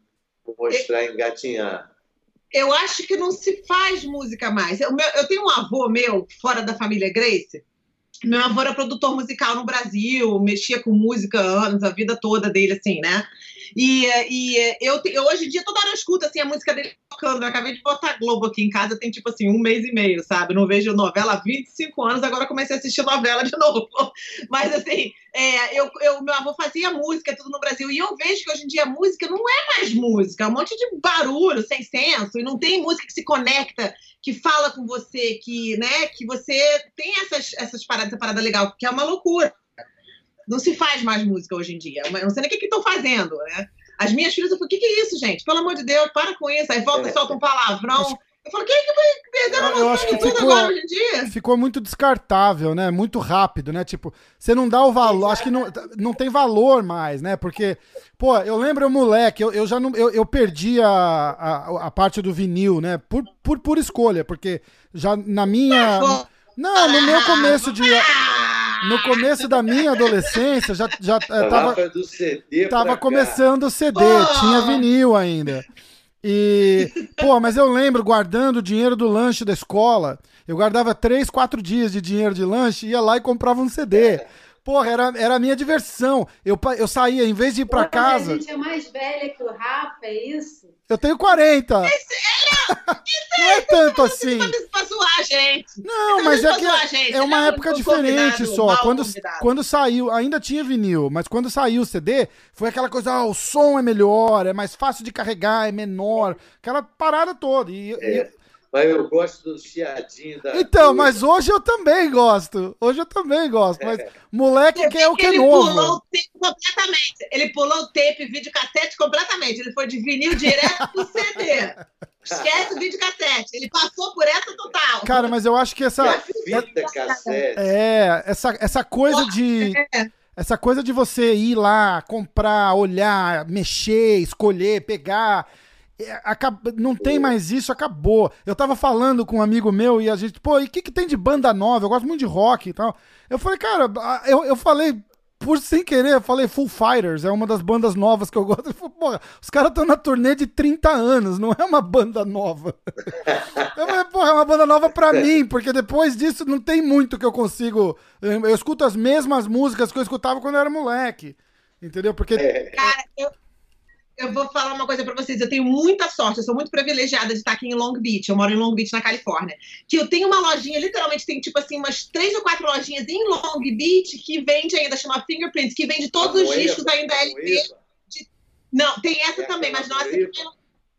mostrar, engatinhar. Eu acho que não se faz música mais. Eu, meu- eu tenho um avô meu, fora da família Grace, Meu avô era produtor musical no Brasil, mexia com música anos, a vida toda dele, assim, né? E, e eu, eu, hoje em dia toda hora eu escuto assim, a música dele tocando. Eu acabei de botar Globo aqui em casa, tem tipo assim, um mês e meio, sabe? Não vejo novela há 25 anos, agora comecei a assistir novela de novo. Mas assim, é, eu, eu, meu avô fazia música tudo no Brasil, e eu vejo que hoje em dia a música não é mais música, é um monte de barulho, sem senso, e não tem música que se conecta, que fala com você, que, né, que você tem essas, essas paradas, essa parada legal, que é uma loucura. Não se faz mais música hoje em dia. Eu não sei nem o que estão fazendo, né? As minhas filhas, eu falei, o que, que é isso, gente? Pelo amor de Deus, para com isso. Aí volta e solta um palavrão. Eu falo, quem é que vai perder a acho que tudo ficou, agora hoje em dia? Ficou muito descartável, né? Muito rápido, né? Tipo, você não dá o valor, acho que não, não tem valor mais, né? Porque, pô, eu lembro moleque, eu, eu já não, eu, eu perdi a, a, a parte do vinil, né? Por, por, por escolha, porque já na minha... Não, no meu começo de no começo da minha adolescência, já, já é, tava, do CD tava começando o CD, tinha vinil ainda. E, pô, mas eu lembro guardando o dinheiro do lanche da escola. Eu guardava três, quatro dias de dinheiro de lanche, ia lá e comprava um CD. Porra, era, era a minha diversão. Eu, eu saía, em vez de ir pra Pô, casa. A gente é mais velha que o Rafa, é isso? Eu tenho 40. Esse, é, não é tanto assim. Pra zoar, gente. Não, mas é que é uma época diferente só. Quando, quando saiu, ainda tinha vinil, mas quando saiu o CD, foi aquela coisa, ah, o som é melhor, é mais fácil de carregar, é menor, aquela parada toda. E, é. e mas eu gosto do chiadinho da. Então, mas hoje eu também gosto. Hoje eu também gosto. Mas moleque que é o que é novo. Ele pulou o tape completamente. Ele pulou o tape, videocassete completamente. Ele foi de vinil direto pro CD. Esquece o videocassete. Ele passou por essa total. Cara, mas eu acho que essa. É fita cassete. É, essa, essa coisa de. É. Essa coisa de você ir lá, comprar, olhar, mexer, escolher, pegar é, não tem mais isso, acabou. Eu tava falando com um amigo meu e a gente, pô, e o que, que tem de banda nova? Eu gosto muito de rock e tal. Eu falei, cara, eu, eu falei, por sem querer, eu falei Full Fighters, é uma das bandas novas que eu gosto. Eu falei, porra, os caras estão na turnê de 30 anos, não é uma banda nova. eu falei, porra, é uma banda nova pra mim, porque depois disso não tem muito que eu consigo. Eu, eu escuto as mesmas músicas que eu escutava quando eu era moleque. Entendeu? Porque. Cara, eu, eu vou falar uma coisa para vocês. Eu tenho muita sorte, eu sou muito privilegiada de estar aqui em Long Beach. Eu moro em Long Beach, na Califórnia. Que eu tenho uma lojinha, literalmente tem tipo assim, umas três ou quatro lojinhas em Long Beach que vende ainda, chama Fingerprints, que vende todos os discos ainda LP. De... Não, tem essa é também, mas não essa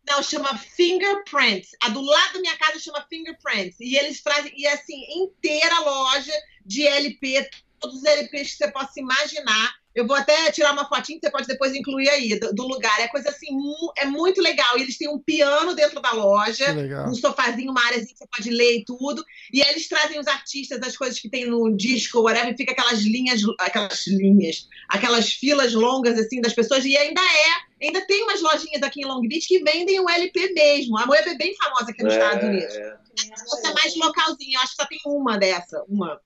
não, chama Fingerprints. A do lado da minha casa chama Fingerprints. E eles trazem, e assim, inteira loja de LP, todos os LPs que você possa imaginar. Eu vou até tirar uma fotinha que você pode depois incluir aí do, do lugar. É coisa assim, mu é muito legal. E eles têm um piano dentro da loja, um sofazinho, uma área que você pode ler e tudo. E aí eles trazem os artistas, as coisas que tem no disco, whatever, fica aquelas linhas, aquelas linhas, aquelas filas longas assim das pessoas. E ainda é, ainda tem umas lojinhas aqui em Long Beach que vendem o LP mesmo. A Moeba é bem famosa aqui nos é, Estados Unidos. É. Essa é mais localzinha, acho que só tem uma dessa, uma.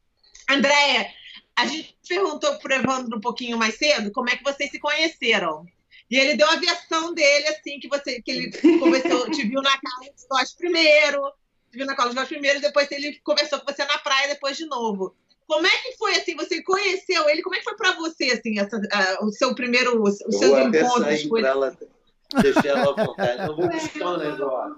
Andréia, a gente perguntou pro Evandro um pouquinho mais cedo como é que vocês se conheceram. E ele deu a versão dele, assim, que você que ele conversou, te viu na casa dos Voz primeiro, te viu na casa dos Voz primeiro, depois ele conversou com você na praia depois de novo. Como é que foi, assim, você conheceu ele? Como é que foi para você, assim, essa, uh, o seu primeiro, os seus encontros com ele? Ela, deixei ela à vontade. Não vou buscar negócio.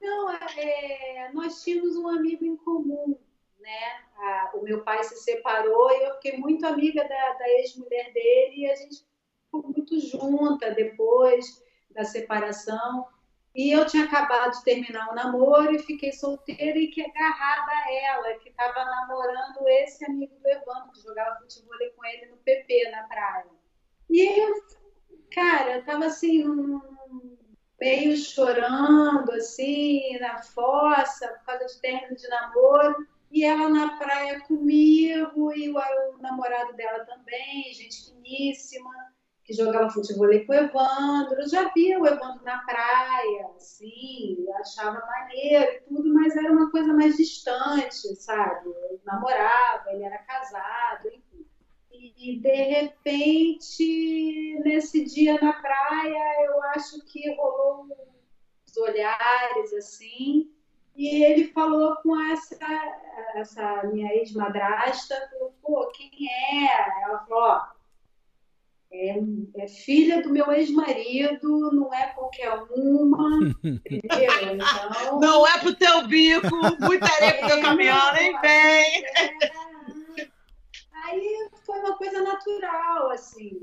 Não, é, nós tínhamos um amigo em comum, né? A, o meu pai se separou e eu fiquei muito amiga da, da ex-mulher dele e a gente ficou muito junta depois da separação. E eu tinha acabado de terminar o namoro e fiquei solteira e que agarrada a ela, que estava namorando esse amigo do Evandro, que jogava futebol com ele no PP, na praia. E eu, cara, eu tava assim, meio chorando, assim, na fossa, por causa de término de namoro e ela na praia comigo, e o, o, namorado dela também, gente finíssima, que jogava futebol com o Evandro. Eu já via o Evandro na praia, assim, achava maneiro e tudo, mas era uma coisa mais distante, sabe? Eu namorava, ele era casado, enfim. E de repente, nesse dia na praia, eu acho que rolou uns olhares assim E ele falou com essa, essa minha ex-madrasta, falou, pô, quem é? Ela falou, ó, é, é filha do meu ex-marido, não é qualquer uma, entendeu? Então, Não é pro teu bico, muita areia pro teu caminhão, nem vem. É. Aí foi uma coisa natural, assim.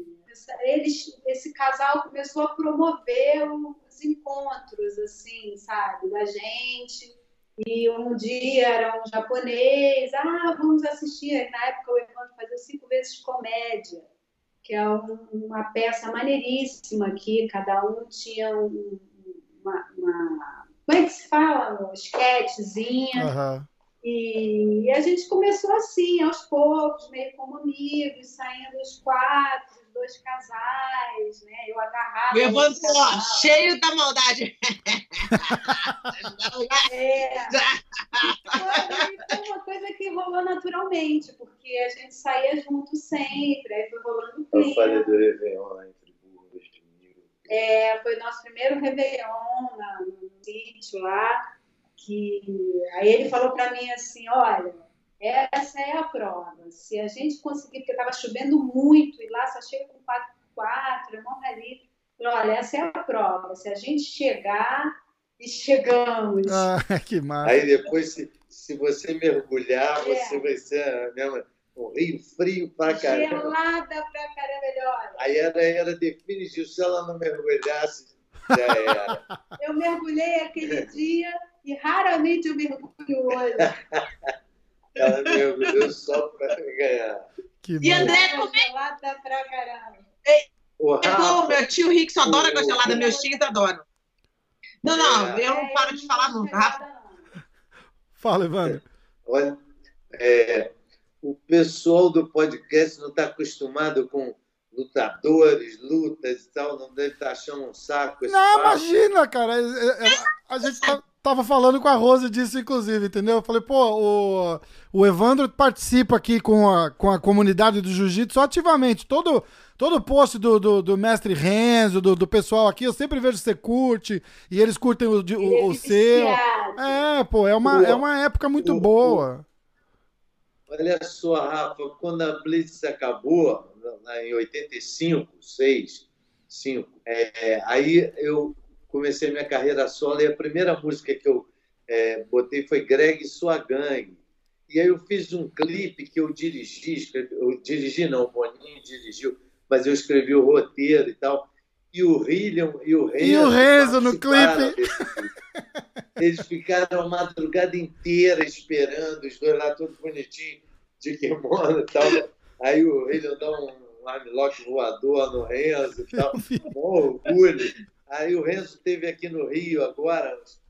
Eles, esse casal começou a promover os encontros, assim, sabe, da gente. E um dia era um japonês, ah, vamos assistir. Na época o Evandro fazia cinco vezes comédia, que é um- uma peça maneiríssima que cada um tinha um- uma, uma- Como é que se fala? Um sketchzinha. Aham. E a gente começou assim, aos poucos, meio como amigos, saindo os quatro, dois casais, né? Eu agarrava. O Evandro, esse ó, cheio da maldade. É, foi, foi uma coisa que rolou naturalmente, porque a gente saía junto sempre, aí foi rolando o Eu falei clima. do Réveillon lá entre Burgos e Domingo. É, foi nosso primeiro Réveillon na- no sítio lá, que aí ele falou para mim assim, olha, essa é a prova. Se a gente conseguir, porque estava chovendo muito, e lá só chega com 4x4, é mó ali. Olha, essa é a prova. Se a gente chegar, e chegamos. Ah, que massa. Aí depois, se, se você mergulhar, É. você vai ser a mesma, um rio frio pra caramba. Gelada pra caramba, olha. Aí era, era definitivo, se ela não mergulhasse, já era. Eu mergulhei aquele dia e raramente eu mergulho hoje. Ela mergulhou só pra ganhar. Que E. André, Água gelada pra caramba. É Rafa, meu tio Rick só adora O- gelada, meus tios adoram. Não, não, É. eu não paro de falar não. nunca. Rafa, Fala, Evandro. olha, é, o pessoal do podcast não está acostumado com lutadores, lutas e tal, não deve estar achando um saco Não, papo. imagina, cara. É- é- A gente tá- tava falando com a Rose disso, inclusive, entendeu? Eu falei, pô, o, o Evandro participa aqui com a, com a comunidade do Jiu-Jitsu ativamente. Todo, todo post do, do, do mestre Renzo, do, do pessoal aqui, eu sempre vejo que você curte, e eles curtem o, o, é o seu. É, pô, é uma, é uma época muito boa. Olha só, Rafa, quando a Blitz acabou, em 85, 6, 5, é, aí eu comecei minha carreira solo e a primeira música que eu é, botei foi Greg e Sua Gangue. E aí eu fiz um clipe que eu dirigi, eu dirigi não, o Boninho dirigiu, mas eu escrevi o roteiro e tal. E o William e o Renzo. E o Renzo no clipe. Eles ficaram a madrugada inteira esperando, os dois lá tudo bonitinho, de kimono e tal. Aí o William dá um armlock voador no Renzo e tal. Um orgulho. Aí o Renzo esteve aqui no Rio agora, uns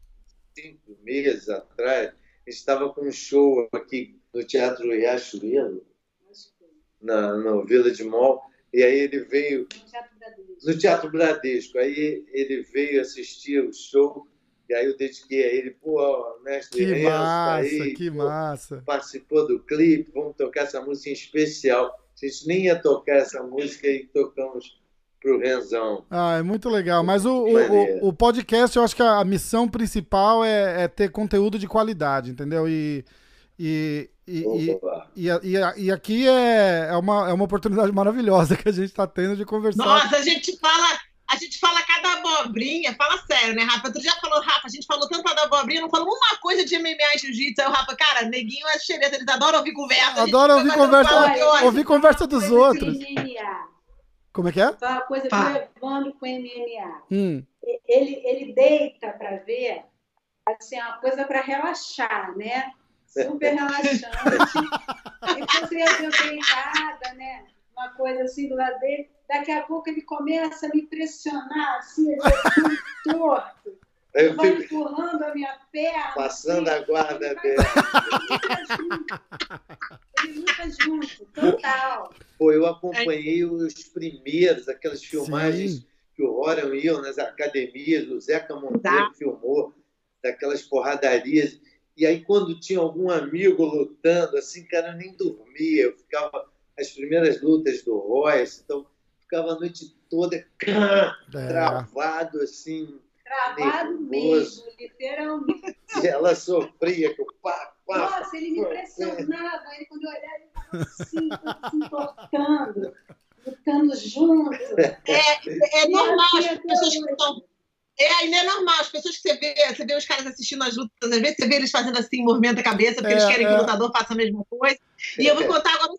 cinco meses atrás. A gente estava com um show aqui no Teatro Riachuelo, na, no Village Mall. E aí ele veio No Teatro Bradesco. no Teatro Bradesco. Aí ele veio assistir o show, e aí eu dediquei a ele, pô, ó, mestre Que Renzo, tá massa, aí, que pô, massa. participou do clipe, vamos tocar essa música em especial. A gente nem ia tocar essa música e tocamos pro Renzão. Ah, é muito legal. Mas o, o, o, o podcast, eu acho que a, missão principal é, é ter conteúdo de qualidade, entendeu? E, e, e, e, e, e aqui é, é, uma, é uma oportunidade maravilhosa que a gente está tendo de conversar. Nossa, a gente fala, a gente fala cada abobrinha, fala sério, né, Rafa? Tu já falou, Rafa, a gente falou tanto da abobrinha, não falou uma coisa de MMA e jiu-jitsu. Aí o Rafa, cara, neguinho é xereta, eles adoram ouvir conversa. a gente Adoro fica ouvir conversa, ouvir conversa dos outros. MMA. Como é que é? Só uma coisa Fala. do Evandro com MMA. Hum. Ele, ele deita para ver, assim, é uma coisa para relaxar, né? Super relaxante. E você eu deitada, né? Uma coisa assim do lado dele. Daqui a pouco ele começa a me pressionar, assim, ele é assim, torto. Eu Vai fico empurrando a minha perna. passando assim. a guarda Ele dela. luta junto. Ele luta junto, total. Pô, eu acompanhei os primeiros, aquelas filmagens Sim. que o Rorion iam nas academias, o Zeca Monteiro Tá. filmou, daquelas porradarias. E aí, quando tinha algum amigo lutando, assim, cara, eu nem dormia. Eu ficava as primeiras lutas do Royce, então ficava a noite toda É. travado, assim. Travado Nervoso. mesmo, literalmente. E ela sofria com pá, pá. Nossa, ele me pressionava. Ele, quando eu olhava, ele estava assim, se importando, lutando junto. É, é E normal as pessoas que estão. É, ainda é normal, as pessoas que você vê, você vê os caras assistindo as lutas, às vezes você vê eles fazendo assim, movimento a cabeça, porque É, eles querem que é. o lutador faça a mesma coisa. E eu vou contar agora um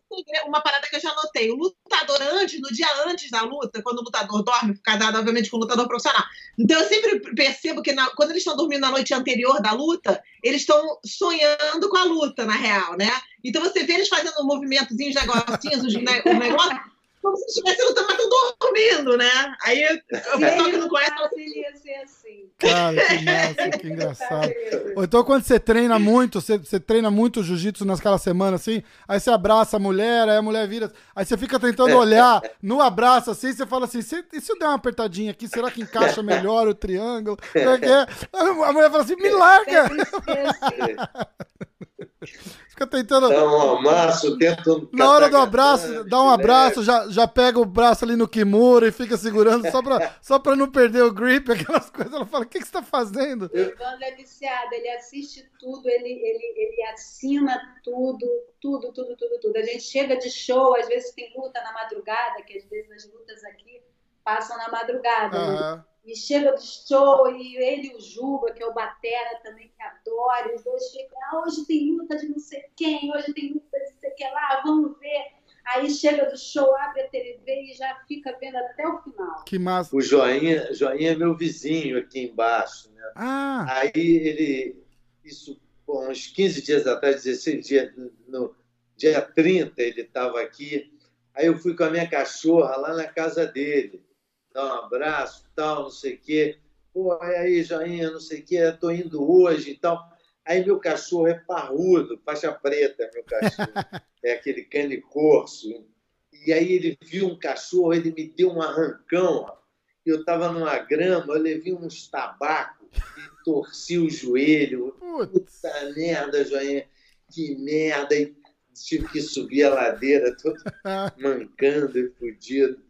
uma parada que eu já notei. O lutador antes, no dia antes da luta, quando o lutador dorme, casado, obviamente, com o lutador profissional. Então eu sempre percebo que na- quando eles estão dormindo na noite anterior da luta, eles estão sonhando com a luta, na real, né? Então você vê eles fazendo movimentozinhos, negocinhos, os, ne os negócios, como se estivessem lutando, mas estão dormindo, né? Aí o Se pessoal que não conhece ele ia ser assim. Cara, que massa, que engraçado. Ser Ou então quando você treina muito, você, você treina muito jiu-jitsu naquela semana assim, aí você abraça a mulher, aí a mulher vira, aí você fica tentando olhar no abraço assim, você fala assim, "Se- e se eu der uma apertadinha aqui, será que encaixa melhor o triângulo? É é? A mulher fala assim, me larga! Fica tentando... Dá um amasso, tenta Na hora do abraço, dá um abraço, já, já pega o braço ali no Kimura e fica segurando só pra, só pra não perder o grip, aquelas coisas. Ela fala, o que, que você tá fazendo? O Evandro é viciado, ele assiste tudo, ele, ele, ele assina tudo, tudo, tudo, tudo, tudo. A gente chega de show, às vezes tem luta na madrugada, que às vezes as lutas aqui passam na madrugada, né? E chega do show, e ele e o Juba, que é o Batera também, que adora, os dois ficam, ah, hoje tem luta de não sei quem, hoje tem luta de não sei o que lá, vamos ver. Aí chega do show, abre a TV e já fica vendo até o final. Que massa. O Joinha, Joinha é meu vizinho aqui embaixo, né? Ah, Aí ele, isso uns 15 dias atrás, 16 dias, no dia 30 ele estava aqui. Aí eu fui com a minha cachorra lá na casa dele, dar um abraço, tal, não sei o quê. Pô, e aí, Joinha, não sei o quê, tô indo hoje e tal. Aí meu cachorro é parrudo, faixa preta, meu cachorro. é aquele cane corso. E aí ele viu um cachorro, ele me deu um arrancão. ó. Eu estava numa grama, eu levei uns tabacos e torci o joelho. Puta merda, joinha, que merda. E tive que subir a ladeira todo mancando e fudido.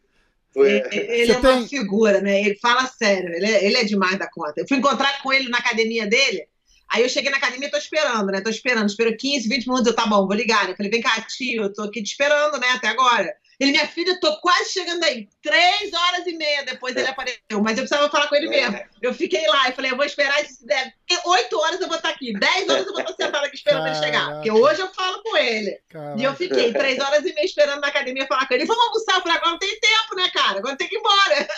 Ele, é uma tem- figura, né? Ele fala sério, ele é, ele é demais da conta. Eu fui encontrar com ele na academia dele, aí eu cheguei na academia, tô esperando, né? Tô esperando, espero 15, 20 minutos, eu, tá bom, vou ligar. né? Eu falei, vem cá, tio, eu tô aqui te esperando, né, até agora. Ele, minha filha, eu tô quase chegando aí. Três horas e meia depois ele apareceu, mas eu precisava falar com ele mesmo. Eu fiquei lá e falei, eu vou esperar se der oito horas eu vou estar aqui, dez horas eu vou estar sentada aqui esperando ele chegar. Caraca. Porque hoje eu falo com ele. Caraca. E eu fiquei três horas e meia esperando na academia falar com ele. Vamos almoçar? Falei, agora não tem tempo, né, cara? Agora tem que ir embora.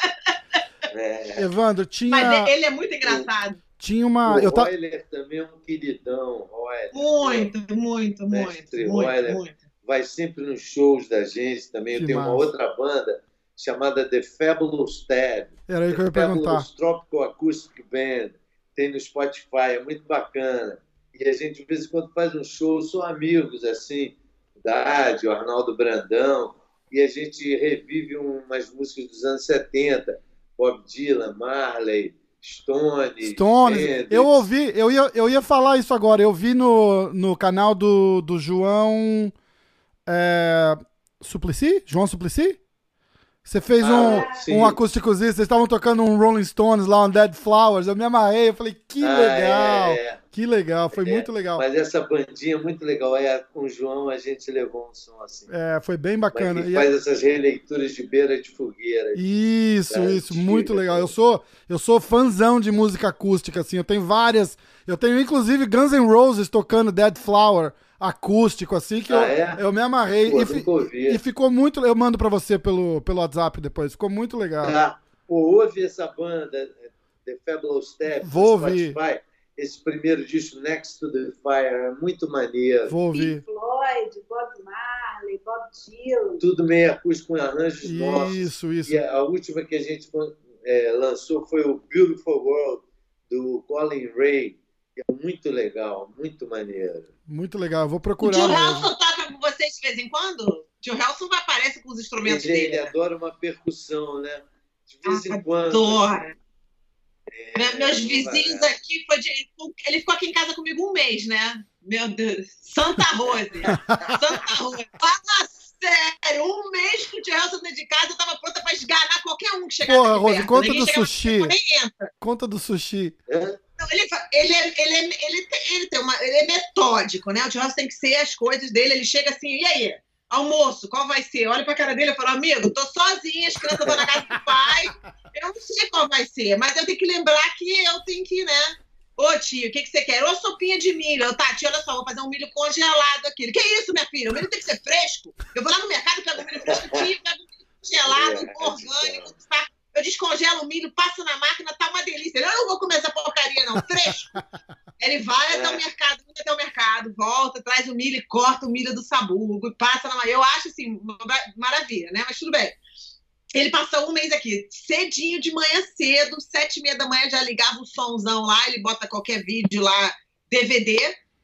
é, Evandro, tinha, Mas ele é muito engraçado. tinha uma. o Eu ta... Royler também é um queridão, Royler. Muito, muito, Mestre muito, muito, muito. Vai sempre nos shows da gente também. Que Eu tenho uma massa. outra banda chamada The Fabulous Tab. Era aí que eu ia perguntar. Fabulous Tropical Acoustic Band. Tem no Spotify, é muito bacana. E a gente, de vez em quando, faz um show, são amigos, assim, Dade, o Arnaldo Brandão, e a gente revive umas músicas dos anos 70, Bob Dylan, Marley, Stone. Hendrix. Eu ouvi, eu ia, eu ia falar isso agora. Eu vi no, no canal do, do João é, Suplicy? João Suplicy? Você fez um, Ah, um acústicozinho, vocês estavam tocando um Rolling Stones lá, um Dead Flowers. Eu me amarrei, eu falei, que Ah, legal, é, é. que legal, foi É, muito legal. Mas essa bandinha é muito legal. Aí com o João a gente levou um som assim. É, foi bem bacana. E- faz essas releituras de beira de fogueira. Isso, É, isso, antiga, muito legal. né? Eu sou, eu sou fãzão de música acústica, assim. Eu tenho várias. Eu tenho inclusive Guns N' Roses tocando Dead Flower acústico, assim, que Ah, eu, é? eu me amarrei. Pô, e, fi- e ficou muito. Eu mando pra você pelo, pelo WhatsApp depois. Ficou muito legal. Tá. Pô, ouve essa banda, The Fabulous Step, Vou ouvir. Spotify. Esse primeiro disco, Next to the Fire, é muito maneiro. Vou ouvir. Pink Floyd, Bob Marley, Bob Dylan. Tudo meio acústico com arranjos nossos. Isso, isso. E a a última que a gente é, lançou foi o Beautiful World, do Colin Ray. Que É muito legal, muito maneiro. Muito legal. Eu vou O procurar tio mesmo. Helson toca com vocês de vez em quando? O tio Helson aparece com os instrumentos Ele, ele dele. adora uma percussão, né? De vez em Ah, quando. Adora. É, Meus vizinhos aqui, foi de- ele ficou aqui em casa comigo um mês, né? Meu Deus. Santa Rose. Santa Rose. Fala sério, um mês que o tio Helson dentro de casa, eu tava pronta pra esganar qualquer um que chegasse Porra, aqui Rose, perto. conta Ninguém do sushi. perto. Conta do sushi. Hã? Não, ele, ele, é, ele, é, ele, ele, tem uma, ele é metódico, né? O churrasco tem que ser as coisas dele. Ele chega assim, e aí? Almoço, qual vai ser? Olha pra cara dele e fala, amigo, tô sozinha, as crianças estão na casa do pai. Eu não sei qual vai ser, mas eu tenho que lembrar que eu tenho que, né? Ô tio, o que, que você quer? Ô sopinha de milho. Eu, Tati, olha só, vou fazer um milho congelado aqui. Que isso, minha filha? O milho tem que ser fresco? Eu vou lá no mercado, pego o milho fresco, tio, pego o milho congelado, é, orgânico, tá? Eu descongelo o milho, passo na máquina, tá uma delícia. Eu não vou comer essa porcaria, não. Fresco. Ele vai até o é. mercado, até o mercado, volta, traz o milho e corta o milho do sabugo e passa na Eu acho assim, maravilha, né? Mas tudo bem. Ele passou um mês aqui, cedinho de manhã cedo, sete e meia da manhã já ligava o somzão lá, ele bota qualquer vídeo lá, DVD,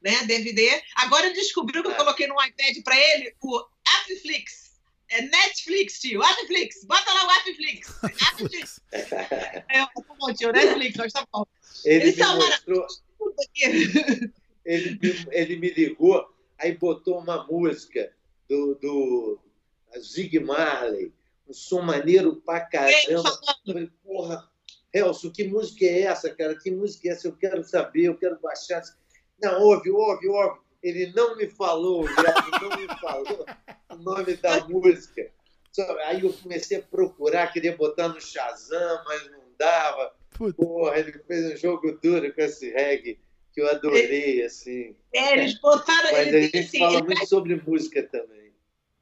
né? DVD. Agora ele descobriu que eu é. coloquei no iPad para ele o Afflix. É Netflix, tio. Netflix. Bota lá o Netflix. Netflix. é, tá bom, tio. Netflix, mas tá bom. Ele Eles mostrou... ele, me, ele me ligou, aí botou uma música do, do Zig Marley, um som maneiro pra caramba. Eu falei, porra, Elson, que música é essa, cara? Que música é essa? Eu quero saber, eu quero baixar. Não, ouve, ouve, ouve. Ele não me falou, ele não me falou o nome da música. Aí eu comecei a procurar, queria botar no Shazam, mas não dava. Puta. Porra, ele fez um jogo duro com esse reggae que eu adorei, assim. É, eles botaram. Mas ele a gente assim, fala muito sobre música também.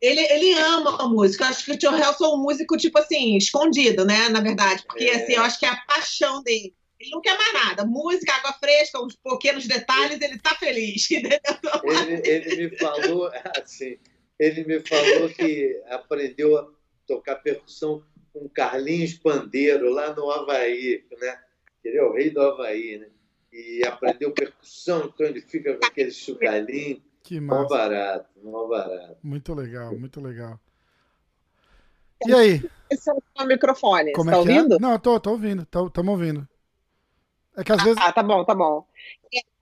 Ele, ele ama a música. Eu acho que o Tio Helson é um músico, tipo assim, escondido, né? Na verdade. Porque, é. assim, eu acho que é a paixão dele. Ele não quer mais nada. Música, água fresca, uns pequenos detalhes, ele tá feliz. Ele, ele me falou, assim, ele me falou que aprendeu a tocar percussão com Carlinhos Pandeiro lá no Havaí, né? Ele é o rei do Havaí, né? E aprendeu percussão, então ele fica com aquele chucalinho. Que massa. Mó barato, mó barato. Muito legal, muito legal. E aí? Esse é o microfone. Como Você é tá é? ouvindo? É? Não, tô, tô ouvindo, estamos ouvindo. É que às ah, vezes. Ah, tá bom, tá bom.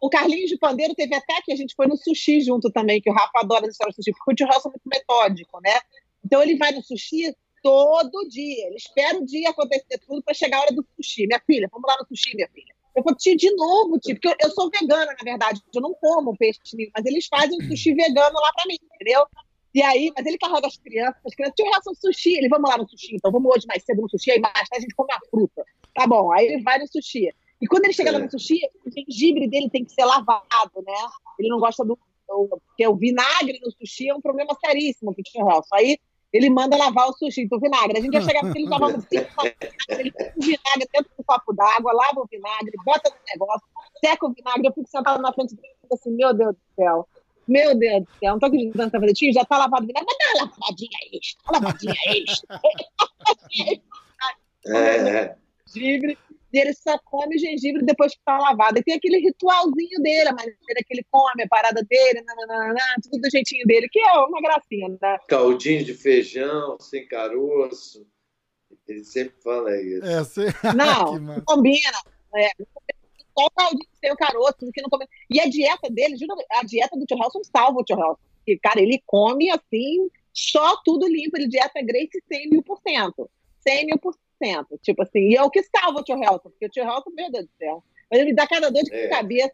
O Carlinhos de Pandeiro teve até que a gente foi no sushi junto também, que o Rafa adora as histórias do sushi, porque o Tio é muito metódico, né? Então ele vai no sushi todo dia. Ele espera o dia acontecer tudo para chegar a hora do sushi. Minha filha, vamos lá no sushi, minha filha. Eu vou tio de novo, tio, porque eu, eu, sou vegana, na verdade. Eu não como peixe mas eles fazem um sushi vegano lá para mim, entendeu? E aí, mas ele carrega as crianças, as crianças, tio, relação sushi. Ele, vamos lá no sushi, então vamos hoje mais cedo no sushi, aí mais tarde a gente come a fruta. Tá bom, aí ele vai no sushi. E quando ele chega é. lá no sushi, o gengibre dele tem que ser lavado, né? Ele não gosta do. Porque o vinagre no sushi é um problema seríssimo pro Tio Helson. Aí ele manda lavar o sushi do vinagre. A gente já chegava porque ele lavava cinco ele põe o vinagre dentro do copo d'água, lava o vinagre, bota no negócio, seca o vinagre. Eu fico sentado na frente dele assim, meu Deus do céu. Meu Deus do céu, não tô acreditando que tá fazendo já tá lavado o vinagre, mas dá uma lavadinha extra, uma lavadinha extra. é. E ele só come gengibre depois que está lavado. E tem aquele ritualzinho dele, a maneira que ele come, a parada dele, nananana, tudo do jeitinho dele, que é uma gracinha, né? Caldinho de feijão, sem caroço. Ele sempre fala isso. É, você... Não, não combina. É, só o caldinho sem o caroço, que não combina. E a dieta dele, a dieta do Tio Helson salva o Tio Helson. Porque, cara, ele come assim, só tudo limpo, ele dieta Grace 100 mil por cento. 100 mil por 100%. Tipo assim, e é o que salva o tio Helton, porque o tio Helton, meu Deus do céu, mas ele me dá cada dor de é. cabeça.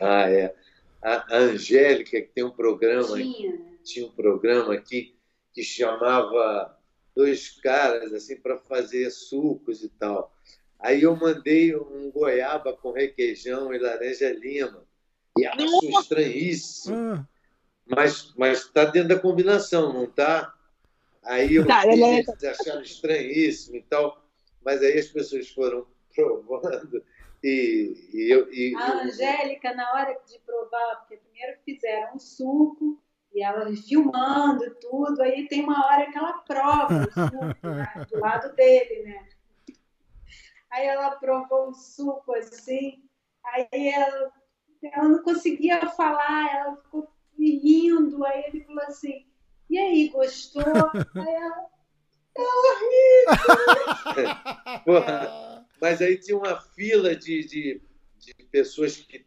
ah, é. A Angélica, que tem um programa, tinha, né? tinha um programa aqui que chamava dois caras assim para fazer sucos e tal. Aí eu mandei um goiaba com requeijão e laranja lima. E achou estranhíssimo. Ah. Mas está dentro da combinação, não está? Aí eu tá, eles é... acharam estranhíssimo e tal, mas aí as pessoas foram provando e, e eu... E, a Angélica, na hora de provar, porque primeiro fizeram um suco e ela filmando tudo, aí tem uma hora que ela prova o suco né, do lado dele, né? Aí ela provou um suco assim, aí ela, ela não conseguia falar, ela ficou e rindo. Aí ele falou assim: E aí, gostou? Aí ela. É horrível! mas aí tinha uma fila de, de, de pessoas que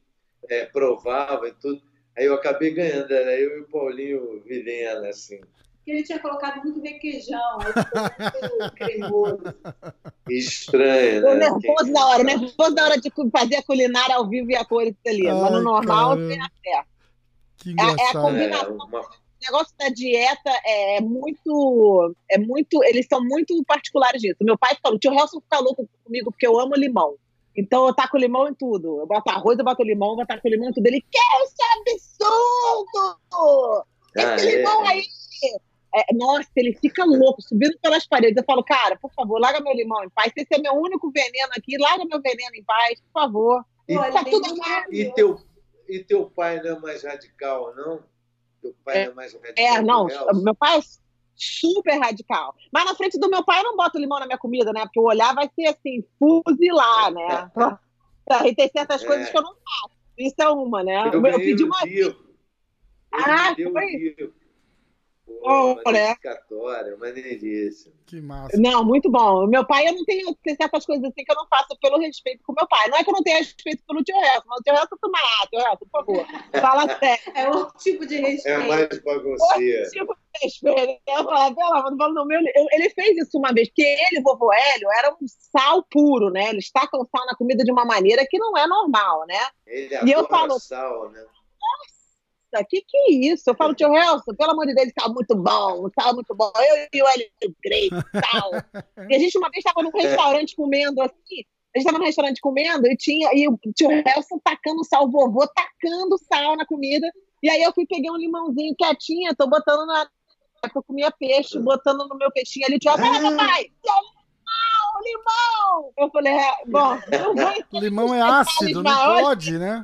é, provavam e tudo. Aí eu acabei ganhando, era eu e o Paulinho Vilhena, assim. que ele tinha colocado muito requeijão, aí ficou muito cremoso. Estranho, né? nervoso na hora, nervoso na hora de fazer a culinária ao vivo e a cores ali. Mas no normal, caramba. tem a fé. Que É- é a engraçado. combinação. É, uma- O negócio da dieta é muito. É muito. Eles são muito particulares disso. Meu pai falou, o tio Helson fica louco comigo porque eu amo limão. Então eu taco limão em tudo. Eu boto arroz, eu boto limão, eu taco limão em tudo. Ele, que isso é absurdo! Ah, Esse é? limão aí! É, nossa, ele fica louco, subindo pelas paredes. Eu falo, cara, por favor, larga meu limão em paz. Esse é meu único veneno aqui, larga meu veneno em paz, por favor. E- Tá tudo. E maravilhoso. teu, e teu pai não é mais radical, não? Teu pai É, não é mais radical? É, não, meu pai é super radical. Mas na frente do meu pai eu não boto limão na minha comida, né? Porque o olhar vai ser assim, fuzilar, né? E tem certas É. coisas que eu não faço. Isso é uma, né? Eu, Eu, pedi uma livro. Ah, deu o foi? livro. Oh, Pô, né? maneiríssimo, maneiríssimo. Que massa. Não, muito bom. Meu pai, eu não tenho certas coisas assim que eu não faço pelo respeito com meu pai. Não é que eu não tenha respeito pelo tio Resto, mas o tio Resto toma lá, tio Resto, por favor. Fala sério. É outro tipo de É respeito. mais bagunceiro. Tipo de respeito. Eu amor, não falo, não, meu, eu- ele fez isso uma vez, porque ele, vovô Hélio, era um sal puro, né? Eles tacam sal na comida de uma maneira que não é normal, né? Ele E eu adora falo- sal, né? Nossa, que que é isso? Eu falo, tio Helson, pelo amor de Deus, sal muito bom, sal muito bom. Eu e o Hélio Great, sal. e a gente uma vez estava num restaurante comendo assim, a gente estava num restaurante comendo e tinha e o tio Helson tacando sal, o vovô tacando sal na comida. E aí eu fui peguei um limãozinho quietinha, tô botando na. Eu comia peixe, botando no meu peixinho ali, tio, pera, papai! Limão, limão! Eu falei, é, bom, não vou Limão é ácido, não pode, né?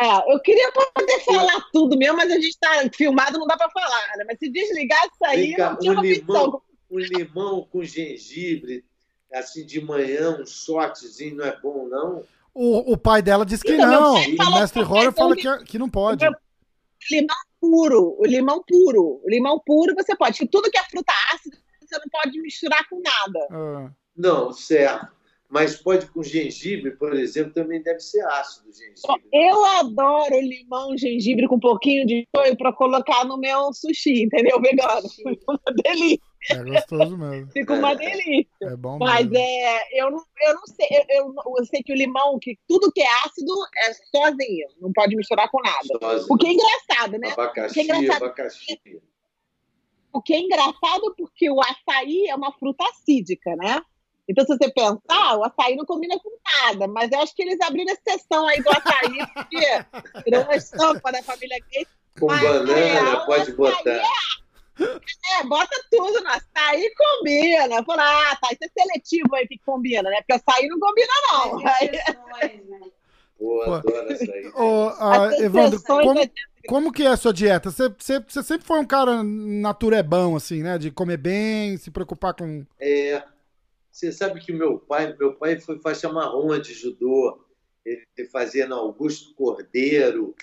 É, eu queria poder falar tudo mesmo, mas a gente tá filmado, não dá pra falar, né? Mas se desligar isso aí, cá, não tinha um limão, um limão com gengibre, assim de manhã, um shotzinho, não é bom, não? O, o pai dela disse que Então, não. O mestre Horror é fala que, que não pode. Meu- Limão puro, o limão puro. O limão puro você pode. Tudo que é fruta ácida, você não pode misturar com nada. Ah, Não, certo. Mas pode com gengibre, por exemplo, também deve ser ácido o gengibre. Eu adoro limão, gengibre com um pouquinho de shoyu pra colocar no meu sushi, entendeu? Vegano. Fica uma delícia. é gostoso mesmo. Fica uma delícia. É bom Mas mesmo. é, eu não, eu não sei, eu, eu, eu sei que o limão, que tudo que é ácido é sozinho, não pode misturar com nada. Sozinho. O que é engraçado, né? Abacaxi, Que engraçado. abacaxi. O que é engraçado porque o açaí é uma fruta acídica, né? Então, se você pensar, o açaí não combina com nada, mas eu acho que eles abriram exceção aí do açaí, porque virou uma estampa da família Gates. Com Mas, banana, é, pode botar. É, bota tudo no açaí combina. Fala, ah, tá, isso é seletivo aí que combina, né? Porque açaí não combina, não. As Aí, exceções, né? Pô, Pô. adoro essa aí. Ô, ah, as Evandro, como, é- como que é a sua dieta? Você, você, você sempre foi um cara naturebão, assim, né? De comer bem, se preocupar com. É, você sabe que meu pai, meu pai foi faixa marrom de judô. Ele fazia no Augusto Cordeiro,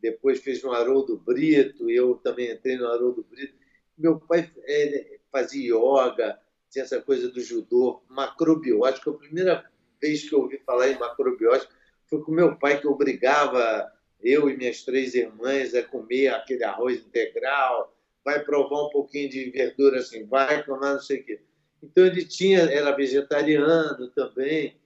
depois fez no Haroldo Brito, eu também entrei no Haroldo Brito. Meu pai fazia yoga, tinha essa coisa do judô, macrobiótico. A primeira vez que eu ouvi falar em macrobiótico foi com meu pai, que obrigava eu e minhas três irmãs a comer aquele arroz integral, vai provar um pouquinho de verdura assim, vai tomar não sei o quê. Então ele tinha, era vegetariano também.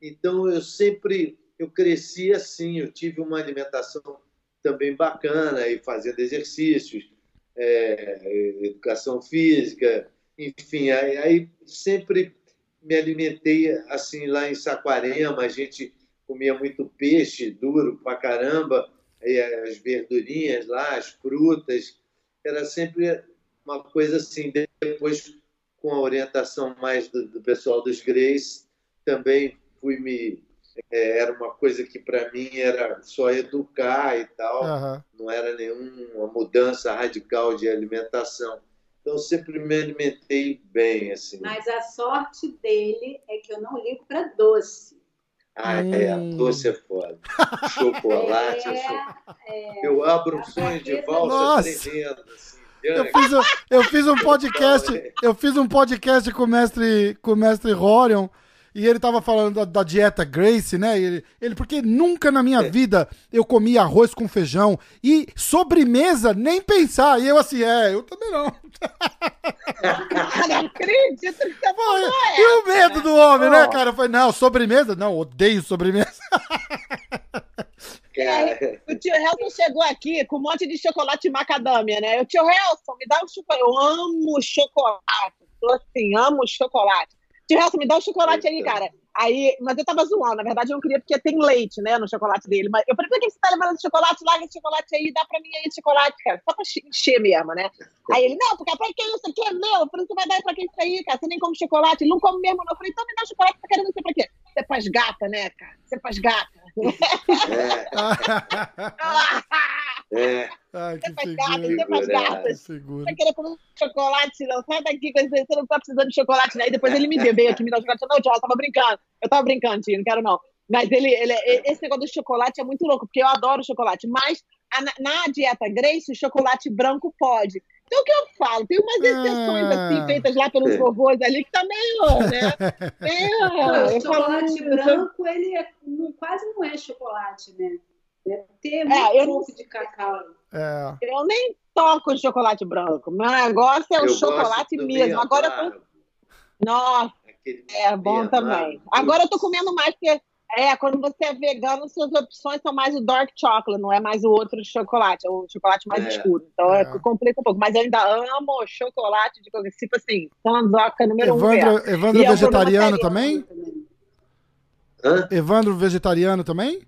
Então eu sempre, eu cresci assim, eu tive uma alimentação também bacana e fazendo exercícios, é, educação física, enfim, aí, aí sempre me alimentei assim lá em Saquarema, a gente comia muito peixe duro pra caramba, aí as verdurinhas lá, as frutas, era sempre uma coisa assim. Depois, com a orientação mais do, do pessoal dos Greys, também fui me. é, era uma coisa que para mim era só educar e tal, Aham. não era nenhuma mudança radical de alimentação. Então, sempre me alimentei bem, assim. Mas a sorte dele é que eu não ligo para doce. Ah, é, Hum. doce é foda. Chocolate, eu, sou... É, eu abro um sonho de valsa tremendo. Assim, Eu fiz, um- eu fiz um podcast, eu fiz um podcast com o mestre, com o mestre Rorion, E ele tava falando da, da dieta Grace, né? Ele, ele, porque nunca na minha vida eu comi arroz com feijão e sobremesa, nem pensar. E eu assim, é, eu também não. Cara, não acredito que Pô, e o medo do homem, né, Pô. cara? Foi, não, sobremesa? Não, odeio sobremesa. Cara, O tio Helson chegou aqui com um monte de chocolate macadâmia, né? O tio Helson, me dá um chocolate. Eu amo chocolate. Tô assim, amo chocolate. Tio Helson, me dá um chocolate aí, Eita. cara. Aí, mas eu tava zoando, na verdade eu não queria porque tem leite, né, no chocolate dele. Mas eu falei, por que você tá levando chocolate? Larga esse chocolate aí, dá pra mim aí chocolate, cara. Só pra encher mesmo, né? Aí ele, não, porque pra que isso aqui é meu? Eu falei, você vai dar pra que isso aí, cara? Você nem come chocolate. Ele não come mesmo, não. Eu falei, então me dá chocolate, tá querendo não sei pra quê. Você faz gata, né, cara? Você faz gata. É, Ai, que figura. gata. Que Você figura. vai querer comer chocolate, não. Sai daqui, com esse- você não tá precisando de chocolate, né? Aí depois ele me deu, veio aqui me dar chocolate. Não, tio, eu tava brincando. Eu tava brincando, tio, não quero não. Mas ele, ele, esse negócio do chocolate é muito louco, porque eu adoro chocolate. Mas a- na, na dieta Grace, o chocolate branco pode. Então o que eu falo? Tem umas exceções Ah. assim, feitas lá pelos vovôs ali, que tá meio, né? Meio, Pô, o eu falo, chocolate "Hum, branco, ele é- não- quase não é chocolate, né? Deve ter muito É, pouco de cacau. É. Eu nem toco em chocolate branco. Meu negócio é o eu chocolate mesmo. Agora eu tô. Nossa. aquele É bom também. amargo. Agora eu tô comendo mais, porque é, quando você é vegano, suas opções são mais o dark chocolate, não é mais o outro chocolate, é o chocolate mais É. escuro. Então é. É. complica um pouco. Mas eu ainda amo chocolate de qualquer tipo assim, sanzoca número um. Evandro, Evandro E é um vegetariano também? Hã? Evandro vegetariano também?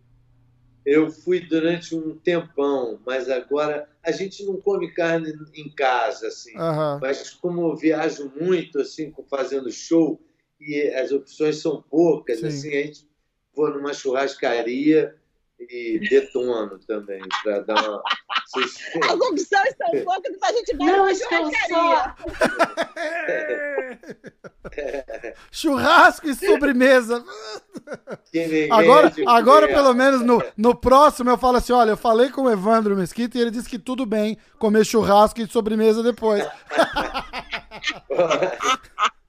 Eu fui durante um tempão, mas agora a gente não come carne em casa, assim. Aham. Mas como eu viajo muito, assim, com- fazendo show, e as opções são poucas, Sim. assim, a gente vou numa churrascaria e detono também, para dar uma... Vocês- As opções são poucas, então a gente vai Não churrascaria. Churrasco e sobremesa. Agora, agora pelo menos no, no próximo eu falo assim: olha, eu falei com o Evandro Mesquita e ele disse que tudo bem comer churrasco e sobremesa depois.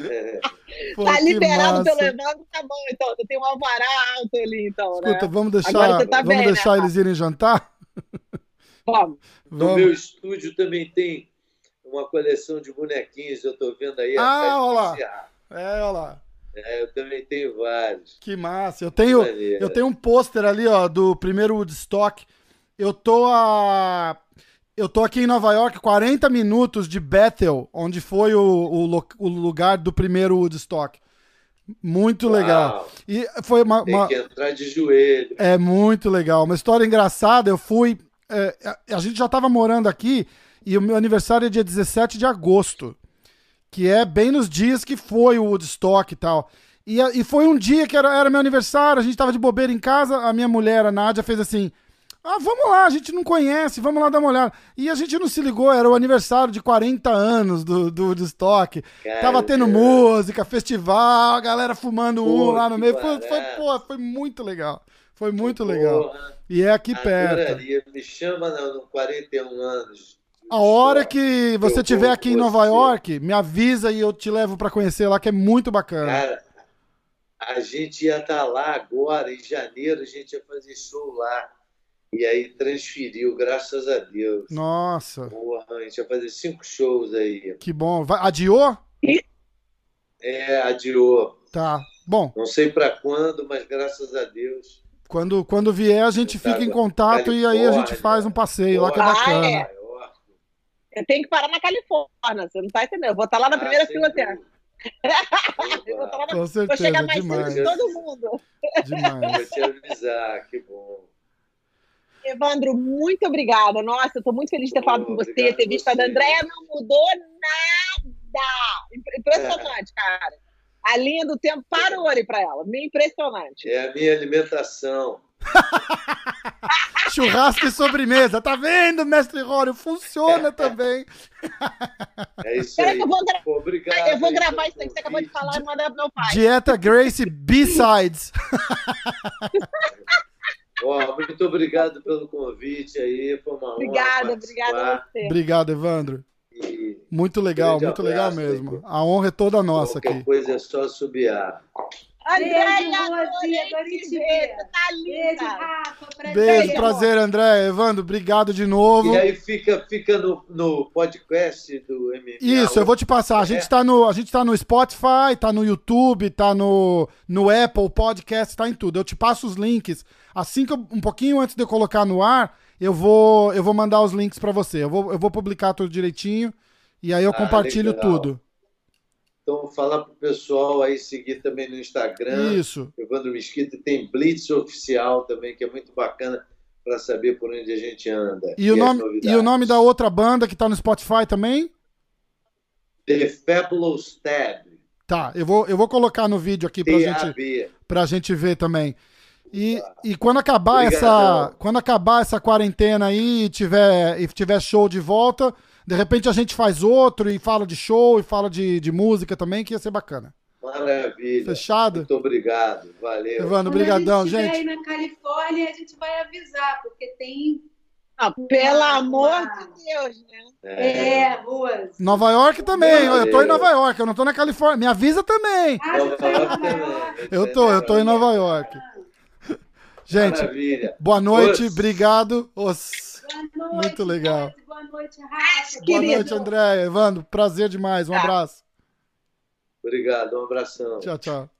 É, Pô, Tá liberado massa. pelo Evandro, tá bom, então. Tem um alvará alto ali, então, né? Escuta, vamos deixar, tá vamos bem, deixar né? eles irem jantar? Vamos. No Vamos. meu estúdio também tem uma coleção de bonequinhos, eu estou vendo aí. Ah, olha lá. É, olha lá. É, eu também tenho vários. Que massa. Eu tenho, Maneiro. eu tenho um pôster ali, ó, do primeiro Woodstock. Eu tô a. Eu tô aqui em Nova York, 40 minutos de Bethel, onde foi o, o, o lugar do primeiro Woodstock. Muito legal. Uau, E foi uma, tem uma- que entrar de joelho. É muito legal. Uma história engraçada. Eu fui. é, a, gente já tava morando aqui e o meu aniversário é dia 17 de agosto. Que é bem nos dias que foi o Woodstock e tal. E, e foi um dia que era, era meu aniversário, a gente tava de bobeira em casa, a minha mulher, a Nádia, fez assim. Ah, vamos lá, a gente não conhece, vamos lá dar uma olhada. E a gente não se ligou, era o aniversário de 40 anos do, do. Cara, Tava tendo música, festival, a galera fumando um Pô, lá no meio. Foi, foi, pô, foi muito legal. Foi muito legal. Porra, E é aqui perto. adoraria. Me chama no 41 anos. A hora que você estiver aqui em Nova você. York, me avisa e eu te levo pra conhecer lá, que é muito bacana. Cara, a gente ia estar lá agora, em janeiro, a gente ia fazer show lá. E aí transferiu, graças a Deus. Nossa, Porra, a gente ia fazer cinco shows aí. que bom. Vai- adiou? É, adiou. Tá. Bom, Não sei para quando, mas graças a Deus. quando, quando vier, a gente Tá, fica em contato e aí a gente Califórnia. faz um passeio lá que é Ah, bacana. é. Eu tenho que parar na Califórnia, você não tá entendendo. Eu vou estar lá na primeira fila até. Eu vou, estar lá na... Com vou certeza, chegar mais demais. cedo que todo mundo. Demais. Vou te avisar, que bom. Evandro, muito obrigada. Nossa, eu tô muito feliz de ter falado com você, ter visto a da Andréia, não mudou nada. Impre- Impressionante, cara. A linha do tempo parou ali pra ela. Meio impressionante. É a minha alimentação. Churrasco e sobremesa. Tá vendo, mestre Rório? Funciona também. É isso aí. eu vou, gra- Pô, obrigado. eu vou aí gravar isso aí que você acabou de falar e mandar pro meu pai. Dieta Grace B-Sides. Ó, muito obrigado pelo convite aí. Foi uma honra Obrigada, obrigada você. Obrigado, Evandro. E Muito legal, muito legal mesmo. A honra é toda nossa qualquer aqui. coisa é só subiar. Andréia, Beijo. Você tá Beijo, linda. Rafa. Prazer. Beijo, Beijo, prazer, André. Evandro, obrigado de novo. E aí fica, fica no, no podcast do MMA. Isso, eu vou te passar. A É. gente tá no, a gente tá no Spotify, tá no YouTube, tá no, no Apple Podcast, tá em tudo. Eu te passo os links. Assim que eu- um pouquinho antes de eu colocar no ar, eu vou, eu vou mandar os links pra você. Eu vou, eu vou publicar tudo direitinho e aí eu Ah, compartilho legal. tudo. Então, falar pro pessoal aí seguir também no Instagram. Isso. Evandro Mesquita tem Blitz Oficial também, que é muito bacana para saber por onde a gente anda. E o, as nome, e o nome da outra banda que tá no Spotify também? The Fabulous Tab. Tá, eu vou, eu vou colocar no vídeo aqui pra gente, pra gente ver também. E, e quando acabar essa Obrigadão. quando acabar essa quarentena aí e tiver, e tiver show de volta, de repente a gente faz outro e fala de show e fala de, de música também, que ia ser bacana. Maravilha. Fechado? Muito obrigado. Valeu. Evandro, Quando brigadão, a gente estiver gente. aí na Califórnia, a gente vai avisar, porque tem. Não, pelo amor de Deus, né? É, ruas. Nova York também, Valeu. eu tô em Nova York, eu não tô na Califórnia. Me avisa também. Ah, York? também. Eu tô, eu tô em Nova York. Gente, Maravilha. boa noite, Os. obrigado. Os. Boa noite. Muito legal. Boa noite, Rafa. Boa Querido. noite, André. Evandro, prazer demais. Um Tá. abraço. Obrigado. Um abração. Tchau, tchau.